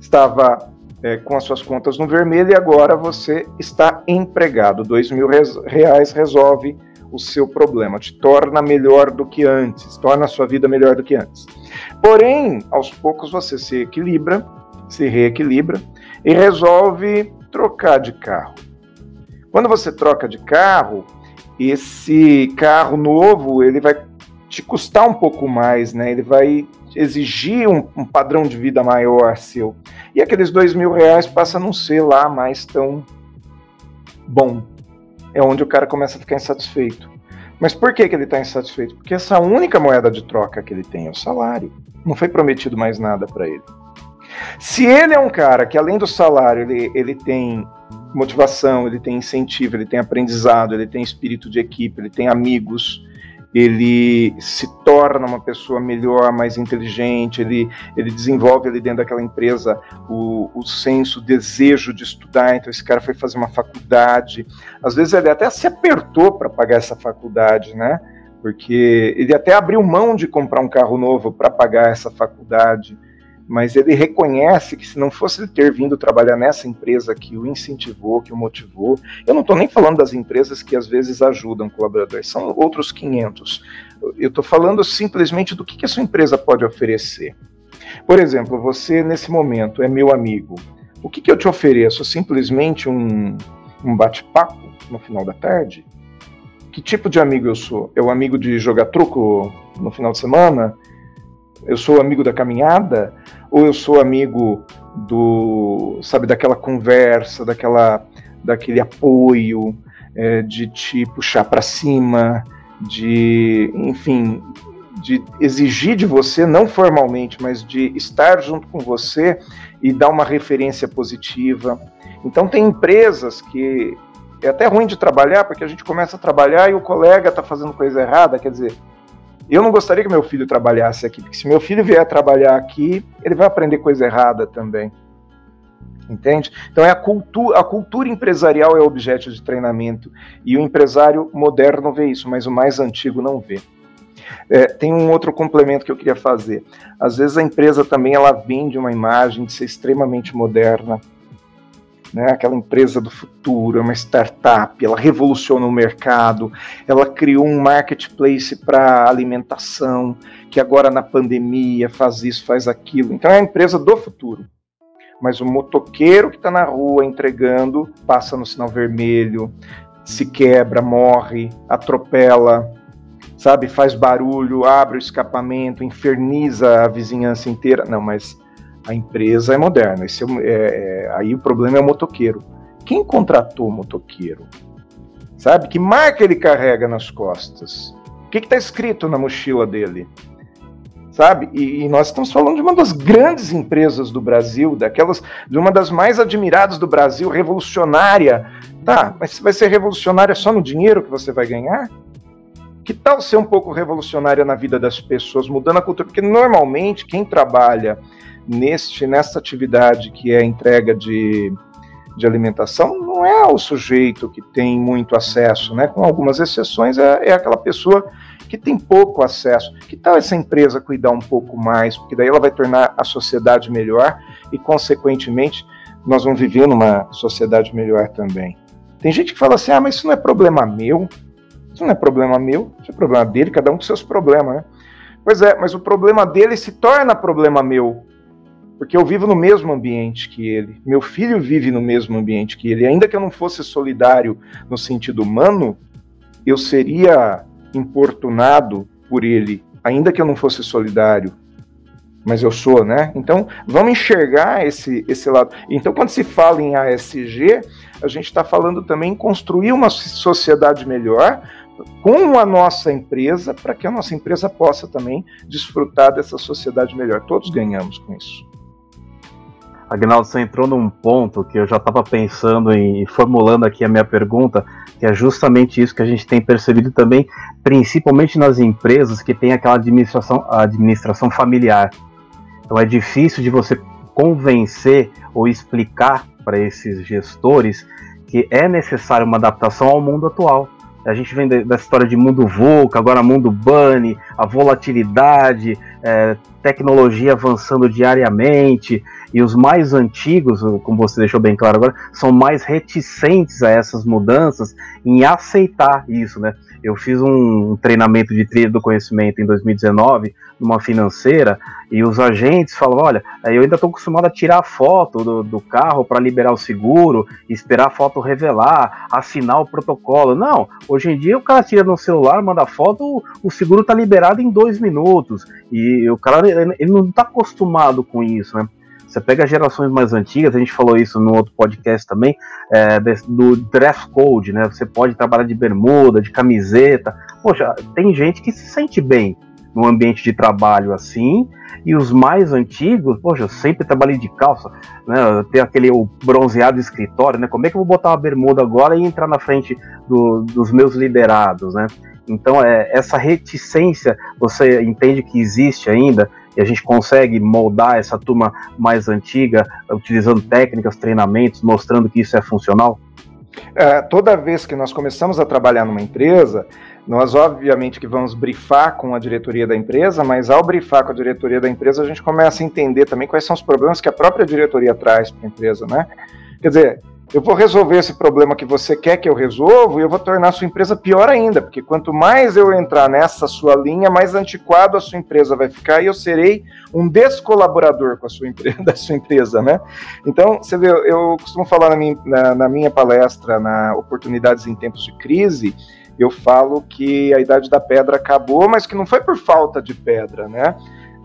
Speaker 2: estava é, com as suas contas no vermelho e agora você está empregado. Dois mil reais resolve o seu problema, te torna melhor do que antes, torna a sua vida melhor do que antes. Porém, aos poucos você se equilibra, se reequilibra e resolve trocar de carro. Quando você troca de carro, esse carro novo ele vai te custar um pouco mais, né? Ele vai exigir um, um padrão de vida maior seu. E aqueles dois mil reais passa a não ser lá mais tão bom, é onde o cara começa a ficar insatisfeito. Mas por que, que ele está insatisfeito? Porque essa única moeda de troca que ele tem é o salário. Não foi prometido mais nada para ele. Se ele é um cara que, além do salário, ele, ele tem motivação, ele tem incentivo, ele tem aprendizado, ele tem espírito de equipe, ele tem amigos, ele se torna uma pessoa melhor, mais inteligente, ele, ele desenvolve ali dentro daquela empresa o, o senso, o desejo de estudar. Então, esse cara foi fazer uma faculdade. Às vezes, ele até se apertou para pagar essa faculdade, né? Porque ele até abriu mão de comprar um carro novo para pagar essa faculdade mas ele reconhece que se não fosse ele ter vindo trabalhar nessa empresa que o incentivou, que o motivou, eu não estou nem falando das empresas que às vezes ajudam colaboradores, são outros 500. Eu estou falando simplesmente do que, que a sua empresa pode oferecer. Por exemplo, você nesse momento é meu amigo. O que, que eu te ofereço? Simplesmente um, um bate-papo no final da tarde? Que tipo de amigo eu sou? É o amigo de jogar truco no final de semana? Eu sou amigo da caminhada? Ou eu sou amigo do, sabe, daquela conversa, daquela, daquele apoio, é, de te puxar para cima, de, enfim, de exigir de você, não formalmente, mas de estar junto com você e dar uma referência positiva. Então, tem empresas que é até ruim de trabalhar, porque a gente começa a trabalhar e o colega está fazendo coisa errada, quer dizer, eu não gostaria que meu filho trabalhasse aqui, porque se meu filho vier trabalhar aqui, ele vai aprender coisa errada também. Entende? Então é a cultura, a cultura empresarial é objeto de treinamento e o empresário moderno vê isso, mas o mais antigo não vê. É, tem um outro complemento que eu queria fazer. Às vezes a empresa também ela vende uma imagem de ser extremamente moderna, né, aquela empresa do futuro, é uma startup, ela revolucionou o mercado, ela criou um marketplace para alimentação, que agora na pandemia faz isso, faz aquilo. Então é a empresa do futuro. Mas o motoqueiro que está na rua entregando passa no sinal vermelho, se quebra, morre, atropela, sabe, faz barulho, abre o escapamento, inferniza a vizinhança inteira. Não, mas a empresa é moderna. Esse é, é, é, aí o problema é o motoqueiro. Quem contratou o motoqueiro? Sabe? Que marca ele carrega nas costas? O que está escrito na mochila dele? Sabe? E, e, nós estamos falando de uma das grandes empresas do Brasil, daquelas, de uma das mais admiradas do Brasil, revolucionária. Tá, mas vai ser revolucionária só no dinheiro que você vai ganhar? Que tal ser um pouco revolucionária na vida das pessoas, mudando a cultura? Porque normalmente quem trabalha neste nessa atividade que é entrega de, de alimentação não é o sujeito que tem muito acesso, né? Com algumas exceções, é, é aquela pessoa que tem pouco acesso. Que tal essa empresa cuidar um pouco mais? Porque daí ela vai tornar a sociedade melhor e, consequentemente, nós vamos viver numa sociedade melhor também. Tem gente que fala assim: ah, mas isso não é problema meu. Isso não é problema meu, isso é problema dele, cada um com seus problemas, né? Pois é, mas o problema dele se torna problema meu porque eu vivo no mesmo ambiente que ele, meu filho vive no mesmo ambiente que ele. Ainda que eu não fosse solidário no sentido humano, eu seria importunado por ele, ainda que eu não fosse solidário. Mas eu sou, né? Então, vamos enxergar esse, esse lado. Então, quando se fala em ASG, a gente está falando também em construir uma sociedade melhor com a nossa empresa, para que a nossa empresa possa também desfrutar dessa sociedade melhor. Todos ganhamos com isso.
Speaker 3: Agnaldo, você entrou num ponto que eu já estava pensando em formulando aqui a minha pergunta, que é justamente isso que a gente tem percebido também, principalmente nas empresas que tem aquela administração, administração familiar. Então é difícil de você convencer ou explicar para esses gestores que é necessário uma adaptação ao mundo atual. A gente vem da história de mundo VUCA, agora mundo BUNNY, a volatilidade, é, tecnologia avançando diariamente, e os mais antigos, como você deixou bem claro agora, são mais reticentes a essas mudanças, em aceitar isso, né? Eu fiz um treinamento de trilha do conhecimento em 2019, numa financeira, e os agentes falavam: olha, eu ainda estou acostumado a tirar foto do, do carro para liberar o seguro, esperar a foto revelar, assinar o protocolo. Não, hoje em dia o cara tira no celular, manda foto, o seguro está liberado em dois minutos. E o cara ele não está acostumado com isso, né? Você pega gerações mais antigas, a gente falou isso no outro podcast também, é, do dress code, né? Você pode trabalhar de bermuda, de camiseta. Poxa, tem gente que se sente bem no ambiente de trabalho assim, e os mais antigos, poxa, eu sempre trabalhei de calça, né? Ter aquele bronzeado escritório, né? Como é que eu vou botar uma bermuda agora e entrar na frente do, dos meus liderados, né? Então, é, essa reticência, você entende que existe ainda, e a gente consegue moldar essa turma mais antiga, utilizando técnicas, treinamentos, mostrando que isso é funcional?
Speaker 2: É, toda vez que nós começamos a trabalhar numa empresa, nós, obviamente, que vamos brifar com a diretoria da empresa, mas ao brifar com a diretoria da empresa, a gente começa a entender também quais são os problemas que a própria diretoria traz para a empresa, né? Quer dizer, eu vou resolver esse problema que você quer que eu resolva e eu vou tornar a sua empresa pior ainda, porque quanto mais eu entrar nessa sua linha, mais antiquado a sua empresa vai ficar e eu serei um descolaborador com a sua empresa, (laughs) da sua empresa, né? Então, você vê, eu costumo falar na minha, na, na minha palestra, na Oportunidades em Tempos de Crise, eu falo que a idade da pedra acabou, mas que não foi por falta de pedra, né?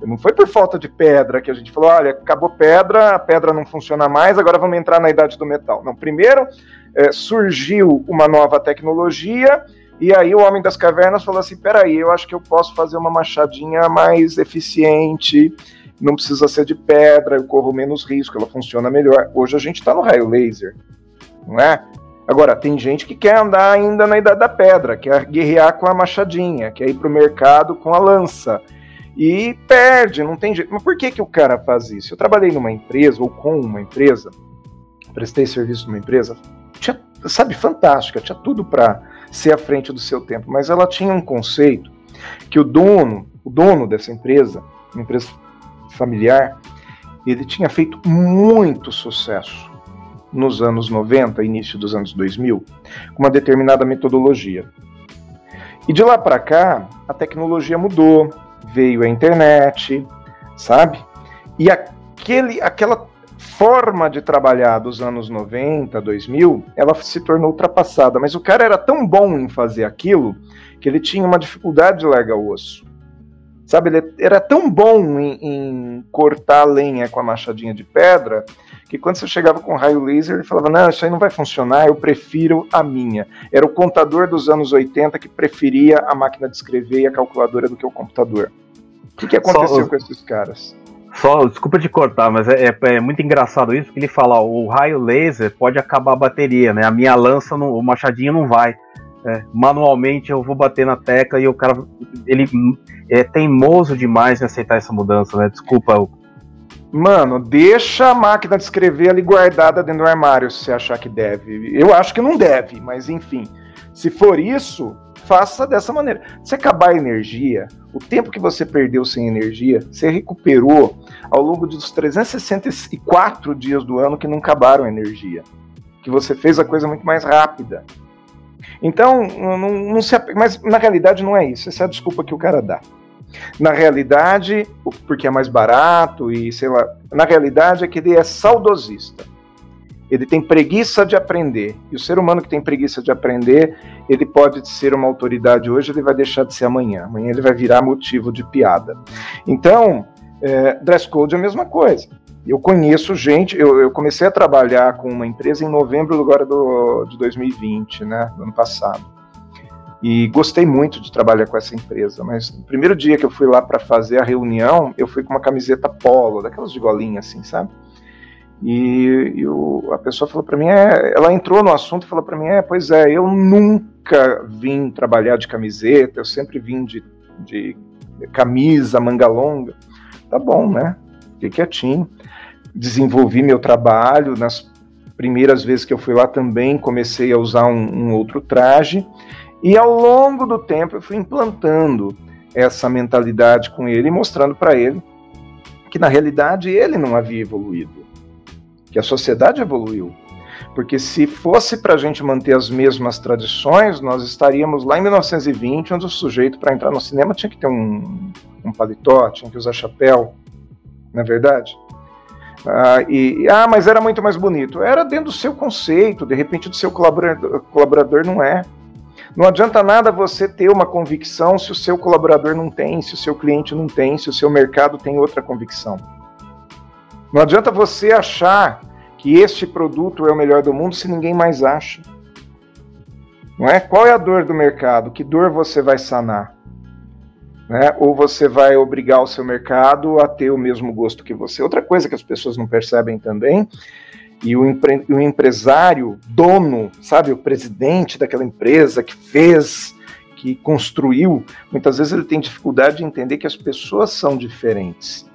Speaker 2: Não foi por falta de pedra que a gente falou, olha, acabou pedra, a pedra não funciona mais, agora vamos entrar na idade do metal. Não, primeiro é, surgiu uma nova tecnologia e aí o homem das cavernas falou assim, peraí, eu acho que eu posso fazer uma machadinha mais eficiente, não precisa ser de pedra, eu corro menos risco, ela funciona melhor. Hoje a gente está no raio laser, não é? Agora, tem gente que quer andar ainda na Idade da Pedra, quer guerrear com a machadinha, quer ir para o mercado com a lança. E perde, não tem jeito. Mas por que, que o cara faz isso? Eu trabalhei numa empresa, ou com uma empresa, prestei serviço numa empresa, tinha, sabe, fantástica, tinha tudo para ser à frente do seu tempo, mas ela tinha um conceito que o dono, o dono dessa empresa, uma empresa familiar, ele tinha feito muito sucesso nos anos 90, início dos anos 2000, com uma determinada metodologia. E de lá para cá, a tecnologia mudou, veio a internet, sabe? E aquele, aquela forma de trabalhar dos anos 90, 2000, ela se tornou ultrapassada. Mas o cara era tão bom em fazer aquilo que ele tinha uma dificuldade de largar o osso. Sabe, ele era tão bom em, em cortar a lenha com a machadinha de pedra que quando você chegava com raio laser, ele falava: Não, isso aí não vai funcionar, eu prefiro a minha. Era o contador dos anos 80 que preferia a máquina de escrever e a calculadora do que o computador. O que, que aconteceu Só, com esses caras?
Speaker 3: Só, desculpa te cortar, mas é, é, é, muito engraçado isso, porque ele fala: ó, o raio laser pode acabar a bateria, né? A minha lança, o machadinho não vai. É, manualmente eu vou bater na tecla e o cara ele é teimoso demais em aceitar essa mudança, né? Desculpa,
Speaker 2: Mano, deixa a máquina de escrever ali guardada dentro do armário se você achar que deve. Eu acho que não deve, mas enfim. Se for isso, faça dessa maneira. Se acabar a energia, o tempo que você perdeu sem energia, você recuperou ao longo dos 364 dias do ano que não acabaram a energia. Que você fez a coisa muito mais rápida. Então, não, não se, mas na realidade não é isso. Essa é a desculpa que o cara dá. Na realidade, porque é mais barato e sei lá, na realidade é que ele é saudosista. Ele tem preguiça de aprender. E o ser humano que tem preguiça de aprender, ele pode ser uma autoridade hoje, ele vai deixar de ser amanhã. Amanhã ele vai virar motivo de piada. Então, é, dress code é a mesma coisa. Eu conheço gente, eu, eu, comecei a trabalhar com uma empresa em novembro agora do, de 2020, né, do ano passado. E gostei muito de trabalhar com essa empresa, mas no primeiro dia que eu fui lá para fazer a reunião, eu fui com uma camiseta polo, daquelas de golinha assim, sabe? E, e o, a pessoa falou para mim, é, ela entrou no assunto e falou para mim, é, pois é, eu nunca vim trabalhar de camiseta, eu sempre vim de, de camisa, manga longa. Tá bom, né? Fiquei quietinho. Desenvolvi meu trabalho. Nas primeiras vezes que eu fui lá também comecei a usar um, um outro traje. E ao longo do tempo eu fui implantando essa mentalidade com ele mostrando para ele que na realidade ele não havia evoluído, que a sociedade evoluiu. Porque se fosse para a gente manter as mesmas tradições, nós estaríamos lá em 1920, onde o sujeito para entrar no cinema tinha que ter um, um paletó, tinha que usar chapéu, não é verdade? Ah, e, ah, mas era muito mais bonito. Era dentro do seu conceito, de repente do seu colaborador, colaborador não é. Não adianta nada você ter uma convicção se o seu colaborador não tem, se o seu cliente não tem, se o seu mercado tem outra convicção. Não adianta você achar que este produto é o melhor do mundo se ninguém mais acha. Não é? Qual é a dor do mercado? Que dor você vai sanar? Né? Ou você vai obrigar o seu mercado a ter o mesmo gosto que você. Outra coisa que as pessoas não percebem também, e o, empre o empresário, dono, sabe, o presidente daquela empresa que fez, que construiu, muitas vezes ele tem dificuldade de entender que as pessoas são diferentes.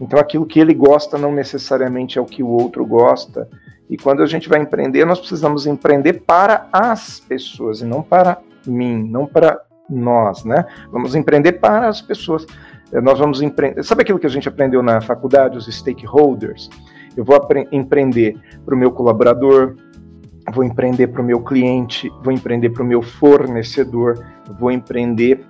Speaker 2: Então aquilo que ele gosta não necessariamente é o que o outro gosta. E quando a gente vai empreender, nós precisamos empreender para as pessoas e não para mim, não para nós, né? Vamos empreender para as pessoas. Eh, nós vamos empreender. Sabe aquilo que a gente aprendeu na faculdade, os stakeholders? Eu vou empreender para o meu colaborador, vou empreender para o meu cliente, vou empreender para o meu fornecedor, vou empreender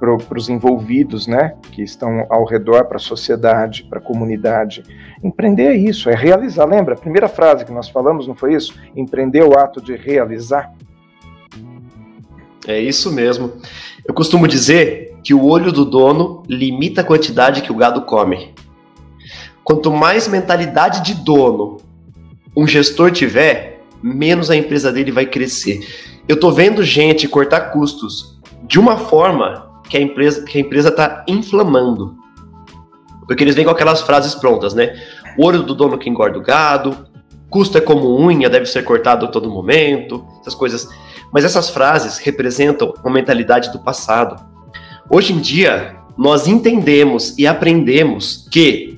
Speaker 2: para os envolvidos, né, que estão ao redor, para a sociedade, para a comunidade. Empreender é isso, é realizar. Lembra? A primeira frase que nós falamos, não foi isso? Empreender é o ato de realizar.
Speaker 1: É isso mesmo. Eu costumo dizer que o olho do dono limita a quantidade que o gado come. Quanto mais mentalidade de dono um gestor tiver, menos a empresa dele vai crescer. Eu tô vendo gente cortar custos de uma forma que a empresa que a empresa está inflamando. Porque eles vêm com aquelas frases prontas, né? O olho do dono que engorda o gado, custo é como unha, deve ser cortado a todo momento, essas coisas. Mas essas frases representam uma mentalidade do passado. Hoje em dia, nós entendemos e aprendemos que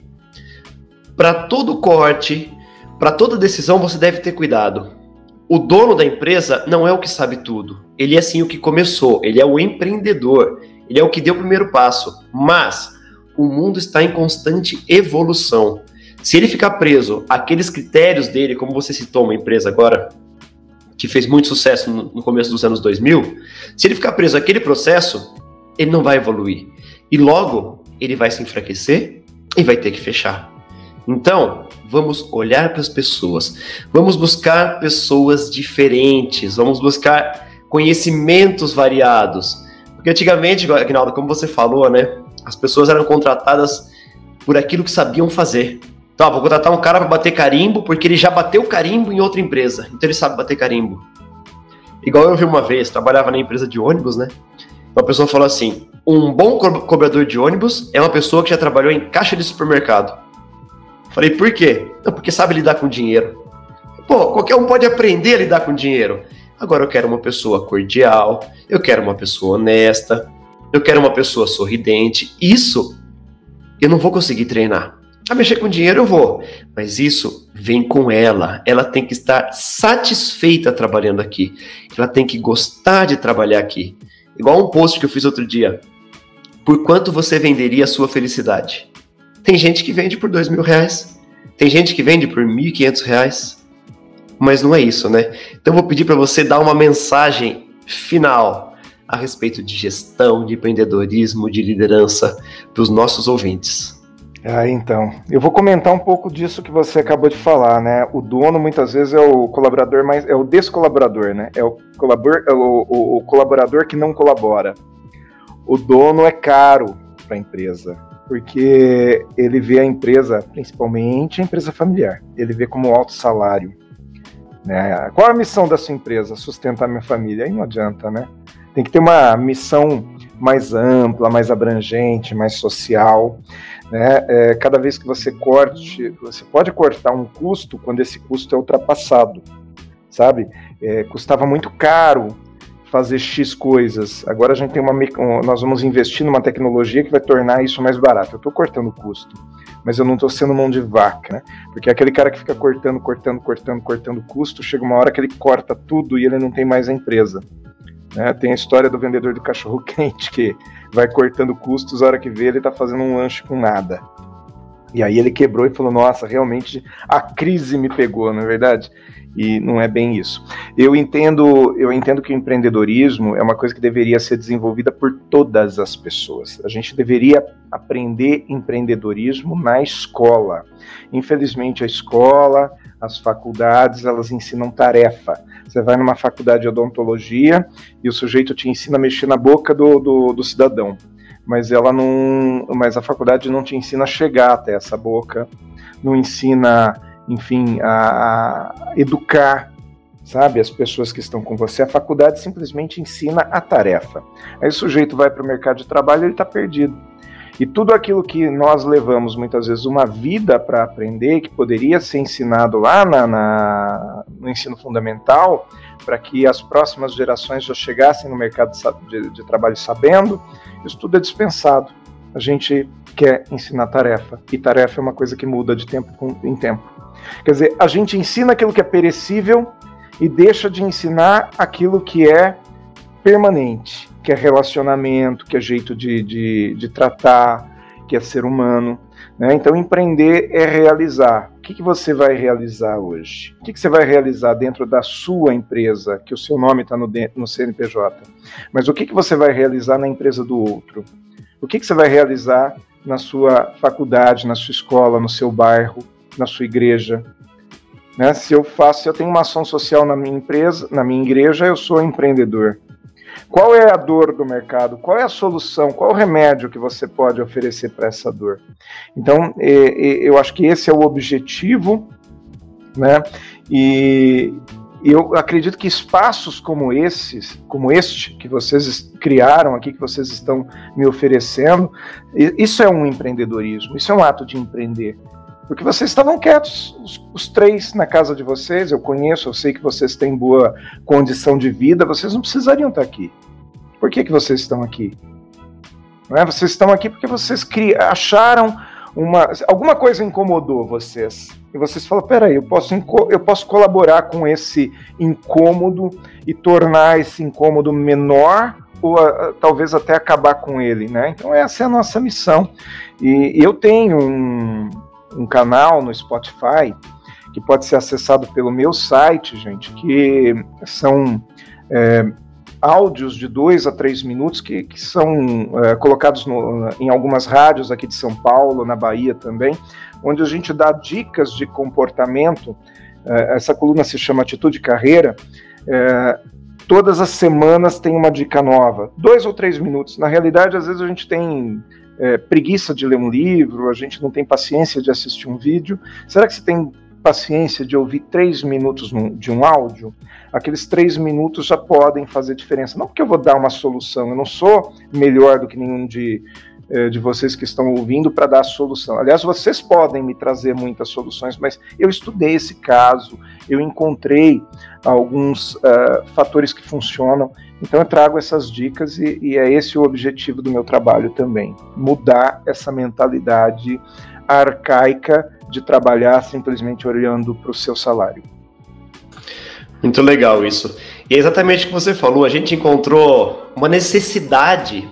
Speaker 1: para todo corte, para toda decisão, você deve ter cuidado. O dono da empresa não é o que sabe tudo. Ele é sim o que começou, ele é o empreendedor, ele é o que deu o primeiro passo. Mas o mundo está em constante evolução. Se ele ficar preso àqueles critérios dele, como você citou uma empresa agora, que fez muito sucesso no começo dos anos 2000, se ele ficar preso àquele processo, ele não vai evoluir. E logo, ele vai se enfraquecer e vai ter que fechar. Então, vamos olhar para as pessoas, vamos buscar pessoas diferentes, vamos buscar conhecimentos variados. Porque antigamente, Agnaldo, como você falou, né, as pessoas eram contratadas por aquilo que sabiam fazer. Então, vou contratar um cara para bater carimbo porque ele já bateu carimbo em outra empresa, então ele sabe bater carimbo. Igual eu vi uma vez, trabalhava na empresa de ônibus, né? Uma pessoa falou assim: um bom co cobrador de ônibus é uma pessoa que já trabalhou em caixa de supermercado. Falei, por quê? Não, porque sabe lidar com dinheiro. Pô, qualquer um pode aprender a lidar com dinheiro. Agora eu quero uma pessoa cordial, eu quero uma pessoa honesta, eu quero uma pessoa sorridente. Isso eu não vou conseguir treinar. A mexer com dinheiro eu vou, mas isso vem com ela. Ela tem que estar satisfeita trabalhando aqui. Ela tem que gostar de trabalhar aqui. Igual um post que eu fiz outro dia. Por quanto você venderia a sua felicidade? Tem gente que vende por dois mil reais. Tem gente que vende por mil e quinhentos reais. Mas não é isso, né? Então eu vou pedir para você dar uma mensagem final a respeito de gestão, de empreendedorismo, de liderança para os nossos ouvintes.
Speaker 2: Ah, então. Eu vou comentar um pouco disso que você acabou de falar, né? O dono muitas vezes é o colaborador mais. é o descolaborador, né? É o, colabor, é o, o, o colaborador que não colabora. O dono é caro para a empresa, porque ele vê a empresa, principalmente a empresa familiar, ele vê como alto salário. Né? Qual a missão da sua empresa? Sustentar minha família? Aí não adianta, né? Tem que ter uma missão mais ampla, mais abrangente, mais social. Né? É, cada vez que você corte, você pode cortar um custo quando esse custo é ultrapassado, sabe? É, custava muito caro fazer X coisas. Agora a gente tem uma. Nós vamos investir numa tecnologia que vai tornar isso mais barato. Eu estou cortando o custo, mas eu não estou sendo mão de vaca, né? Porque aquele cara que fica cortando, cortando, cortando, cortando custo, chega uma hora que ele corta tudo e ele não tem mais a empresa. Né? Tem a história do vendedor de cachorro (laughs) quente que vai cortando custos, a hora que vê ele está fazendo um lanche com nada. E aí ele quebrou e falou: Nossa, realmente a crise me pegou, não é verdade? E não é bem isso. Eu entendo, eu entendo que o empreendedorismo é uma coisa que deveria ser desenvolvida por todas as pessoas. A gente deveria aprender empreendedorismo na escola. Infelizmente a escola, as faculdades, elas ensinam tarefa. Você vai numa faculdade de odontologia e o sujeito te ensina a mexer na boca do, do, do cidadão, mas ela não, mas a faculdade não te ensina a chegar até essa boca não ensina, enfim, a, a educar, sabe, as pessoas que estão com você. A faculdade simplesmente ensina a tarefa. Aí o sujeito vai para o mercado de trabalho e ele está perdido. E tudo aquilo que nós levamos muitas vezes uma vida para aprender, que poderia ser ensinado lá na, na no ensino fundamental, para que as próximas gerações já chegassem no mercado de, de trabalho sabendo, isso tudo é dispensado. A gente quer ensinar tarefa, e tarefa é uma coisa que muda de tempo em tempo. Quer dizer, a gente ensina aquilo que é perecível e deixa de ensinar aquilo que é permanente, que é relacionamento, que é jeito de, de, de tratar, que é ser humano. Né? Então, empreender é realizar. Que, que você vai realizar hoje? O que, que você vai realizar dentro da sua empresa, que o seu nome está no, no CNPJ? Mas o que, que você vai realizar na empresa do outro? O que, que você vai realizar na sua faculdade, na sua escola, no seu bairro, na sua igreja? Né? Se eu faço, se eu tenho uma ação social na minha empresa, na minha igreja, eu sou empreendedor. Qual é a dor do mercado? Qual é a solução? Qual o remédio que você pode oferecer para essa dor? Então, eu acho que esse é o objetivo, né? E eu acredito que espaços como esses, como este que vocês criaram aqui, que vocês estão me oferecendo, isso é um empreendedorismo, isso é um ato de empreender. Porque vocês estavam quietos, os, os, três na casa de vocês, eu conheço, eu sei que vocês têm boa condição de vida, vocês não precisariam estar aqui. Por que, que vocês estão aqui? Não é? Vocês estão aqui porque vocês cri acharam uma. Alguma coisa incomodou vocês. E vocês falam: peraí, eu posso, eu posso colaborar com esse incômodo e tornar esse incômodo menor ou a, talvez até acabar com ele, né? Então essa é a nossa missão. E, e eu tenho um, um canal no Spotify que pode ser acessado pelo meu site, gente, que são é, áudios de dois a três minutos que, que são é, colocados no, em algumas rádios aqui de São Paulo, na Bahia também, onde a gente dá dicas de comportamento. É, essa coluna se chama Atitude Carreira. É, todas as semanas tem uma dica nova, dois ou três minutos. Na realidade, às vezes a gente tem é, preguiça de ler um livro, a gente não tem paciência de assistir um vídeo. Será que você tem paciência de ouvir três minutos de um áudio? Aqueles três minutos já podem fazer diferença. Não porque eu vou dar uma solução, eu não sou melhor do que nenhum de, de vocês que estão ouvindo para dar a solução. Aliás, vocês podem me trazer muitas soluções, mas eu estudei esse caso, eu encontrei alguns uh, fatores que funcionam então eu trago essas dicas e, e, é esse o objetivo do meu trabalho também: mudar essa mentalidade arcaica de trabalhar simplesmente olhando para o seu salário.
Speaker 1: Muito legal isso. E é exatamente o que você falou, a gente encontrou uma necessidade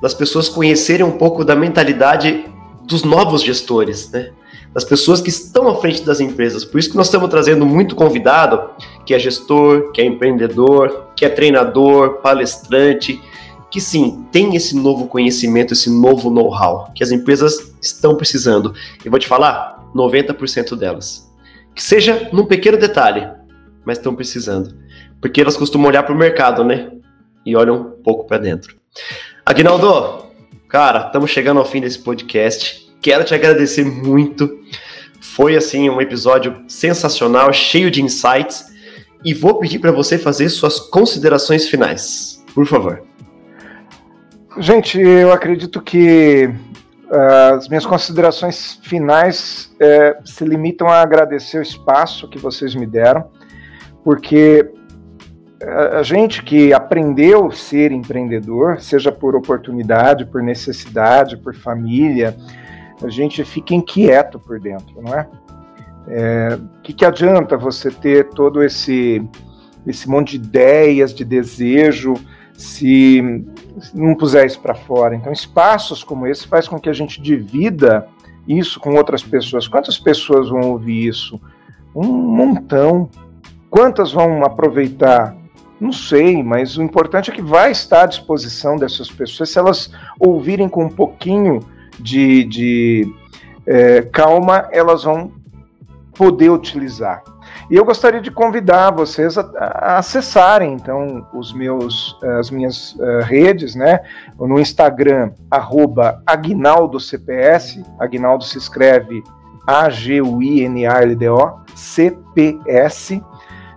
Speaker 1: das pessoas conhecerem um pouco da mentalidade dos novos gestores, né? das pessoas que estão à frente das empresas. Por isso que nós estamos trazendo muito convidado que é gestor, que é empreendedor, que é treinador, palestrante, que sim, tem esse novo conhecimento, esse novo know-how que as empresas estão precisando. E vou te falar, 90% delas. Que seja num pequeno detalhe, mas estão precisando. Porque elas costumam olhar para o mercado, né? E olham um pouco para dentro. Aguinaldo, cara, estamos chegando ao fim desse podcast. Quero te agradecer muito. Foi assim um episódio sensacional, cheio de insights, e vou pedir para você fazer suas considerações finais. Por favor.
Speaker 2: Gente, eu acredito que uh, as minhas considerações finais uh, se limitam a agradecer o espaço que vocês me deram, porque a gente que aprendeu a ser empreendedor, seja por oportunidade, por necessidade, por família, a gente fica inquieto por dentro, não é? é que, que adianta você ter todo esse, esse monte de ideias, de desejo, se, não puser isso para fora? Então, espaços como esse faz com que a gente divida isso com outras pessoas. Quantas pessoas vão ouvir isso? Um montão. Quantas vão aproveitar? Não sei, mas o importante é que vai estar à disposição dessas pessoas se elas ouvirem com um pouquinho de, de é, calma, elas vão poder utilizar. E eu gostaria de convidar vocês a, a acessarem então os meus, as minhas uh, redes, né? No Instagram, arroba AguinaldoCPS, Aguinaldo se escreve A-G-U-I-N-A-L-D-O, CPS.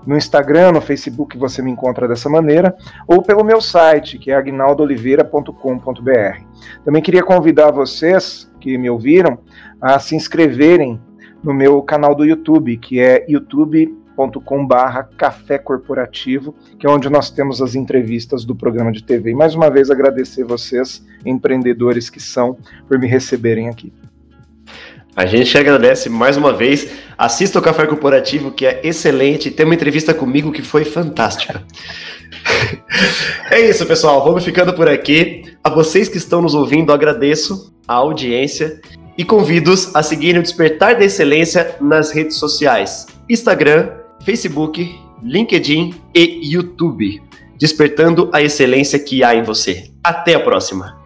Speaker 2: No Instagram, no Facebook você me encontra dessa maneira, ou pelo meu site, que é agnaldooliveira.com.br. Também queria convidar vocês que me ouviram a se inscreverem no meu canal do YouTube, que é youtube.com/barra Café Corporativo, que é onde nós temos as entrevistas do programa de TV. E mais uma vez agradecer vocês, empreendedores que são, por me receberem aqui.
Speaker 1: A gente agradece mais uma vez. Assista o Café Corporativo, que é excelente. Tem uma entrevista comigo que foi fantástica. (laughs) é isso, pessoal. Vamos ficando por aqui. A vocês que estão nos ouvindo, agradeço a audiência e convido-os a seguirem o Despertar da Excelência nas redes sociais: Instagram, Facebook, LinkedIn e YouTube. Despertando a excelência que há em você. Até a próxima!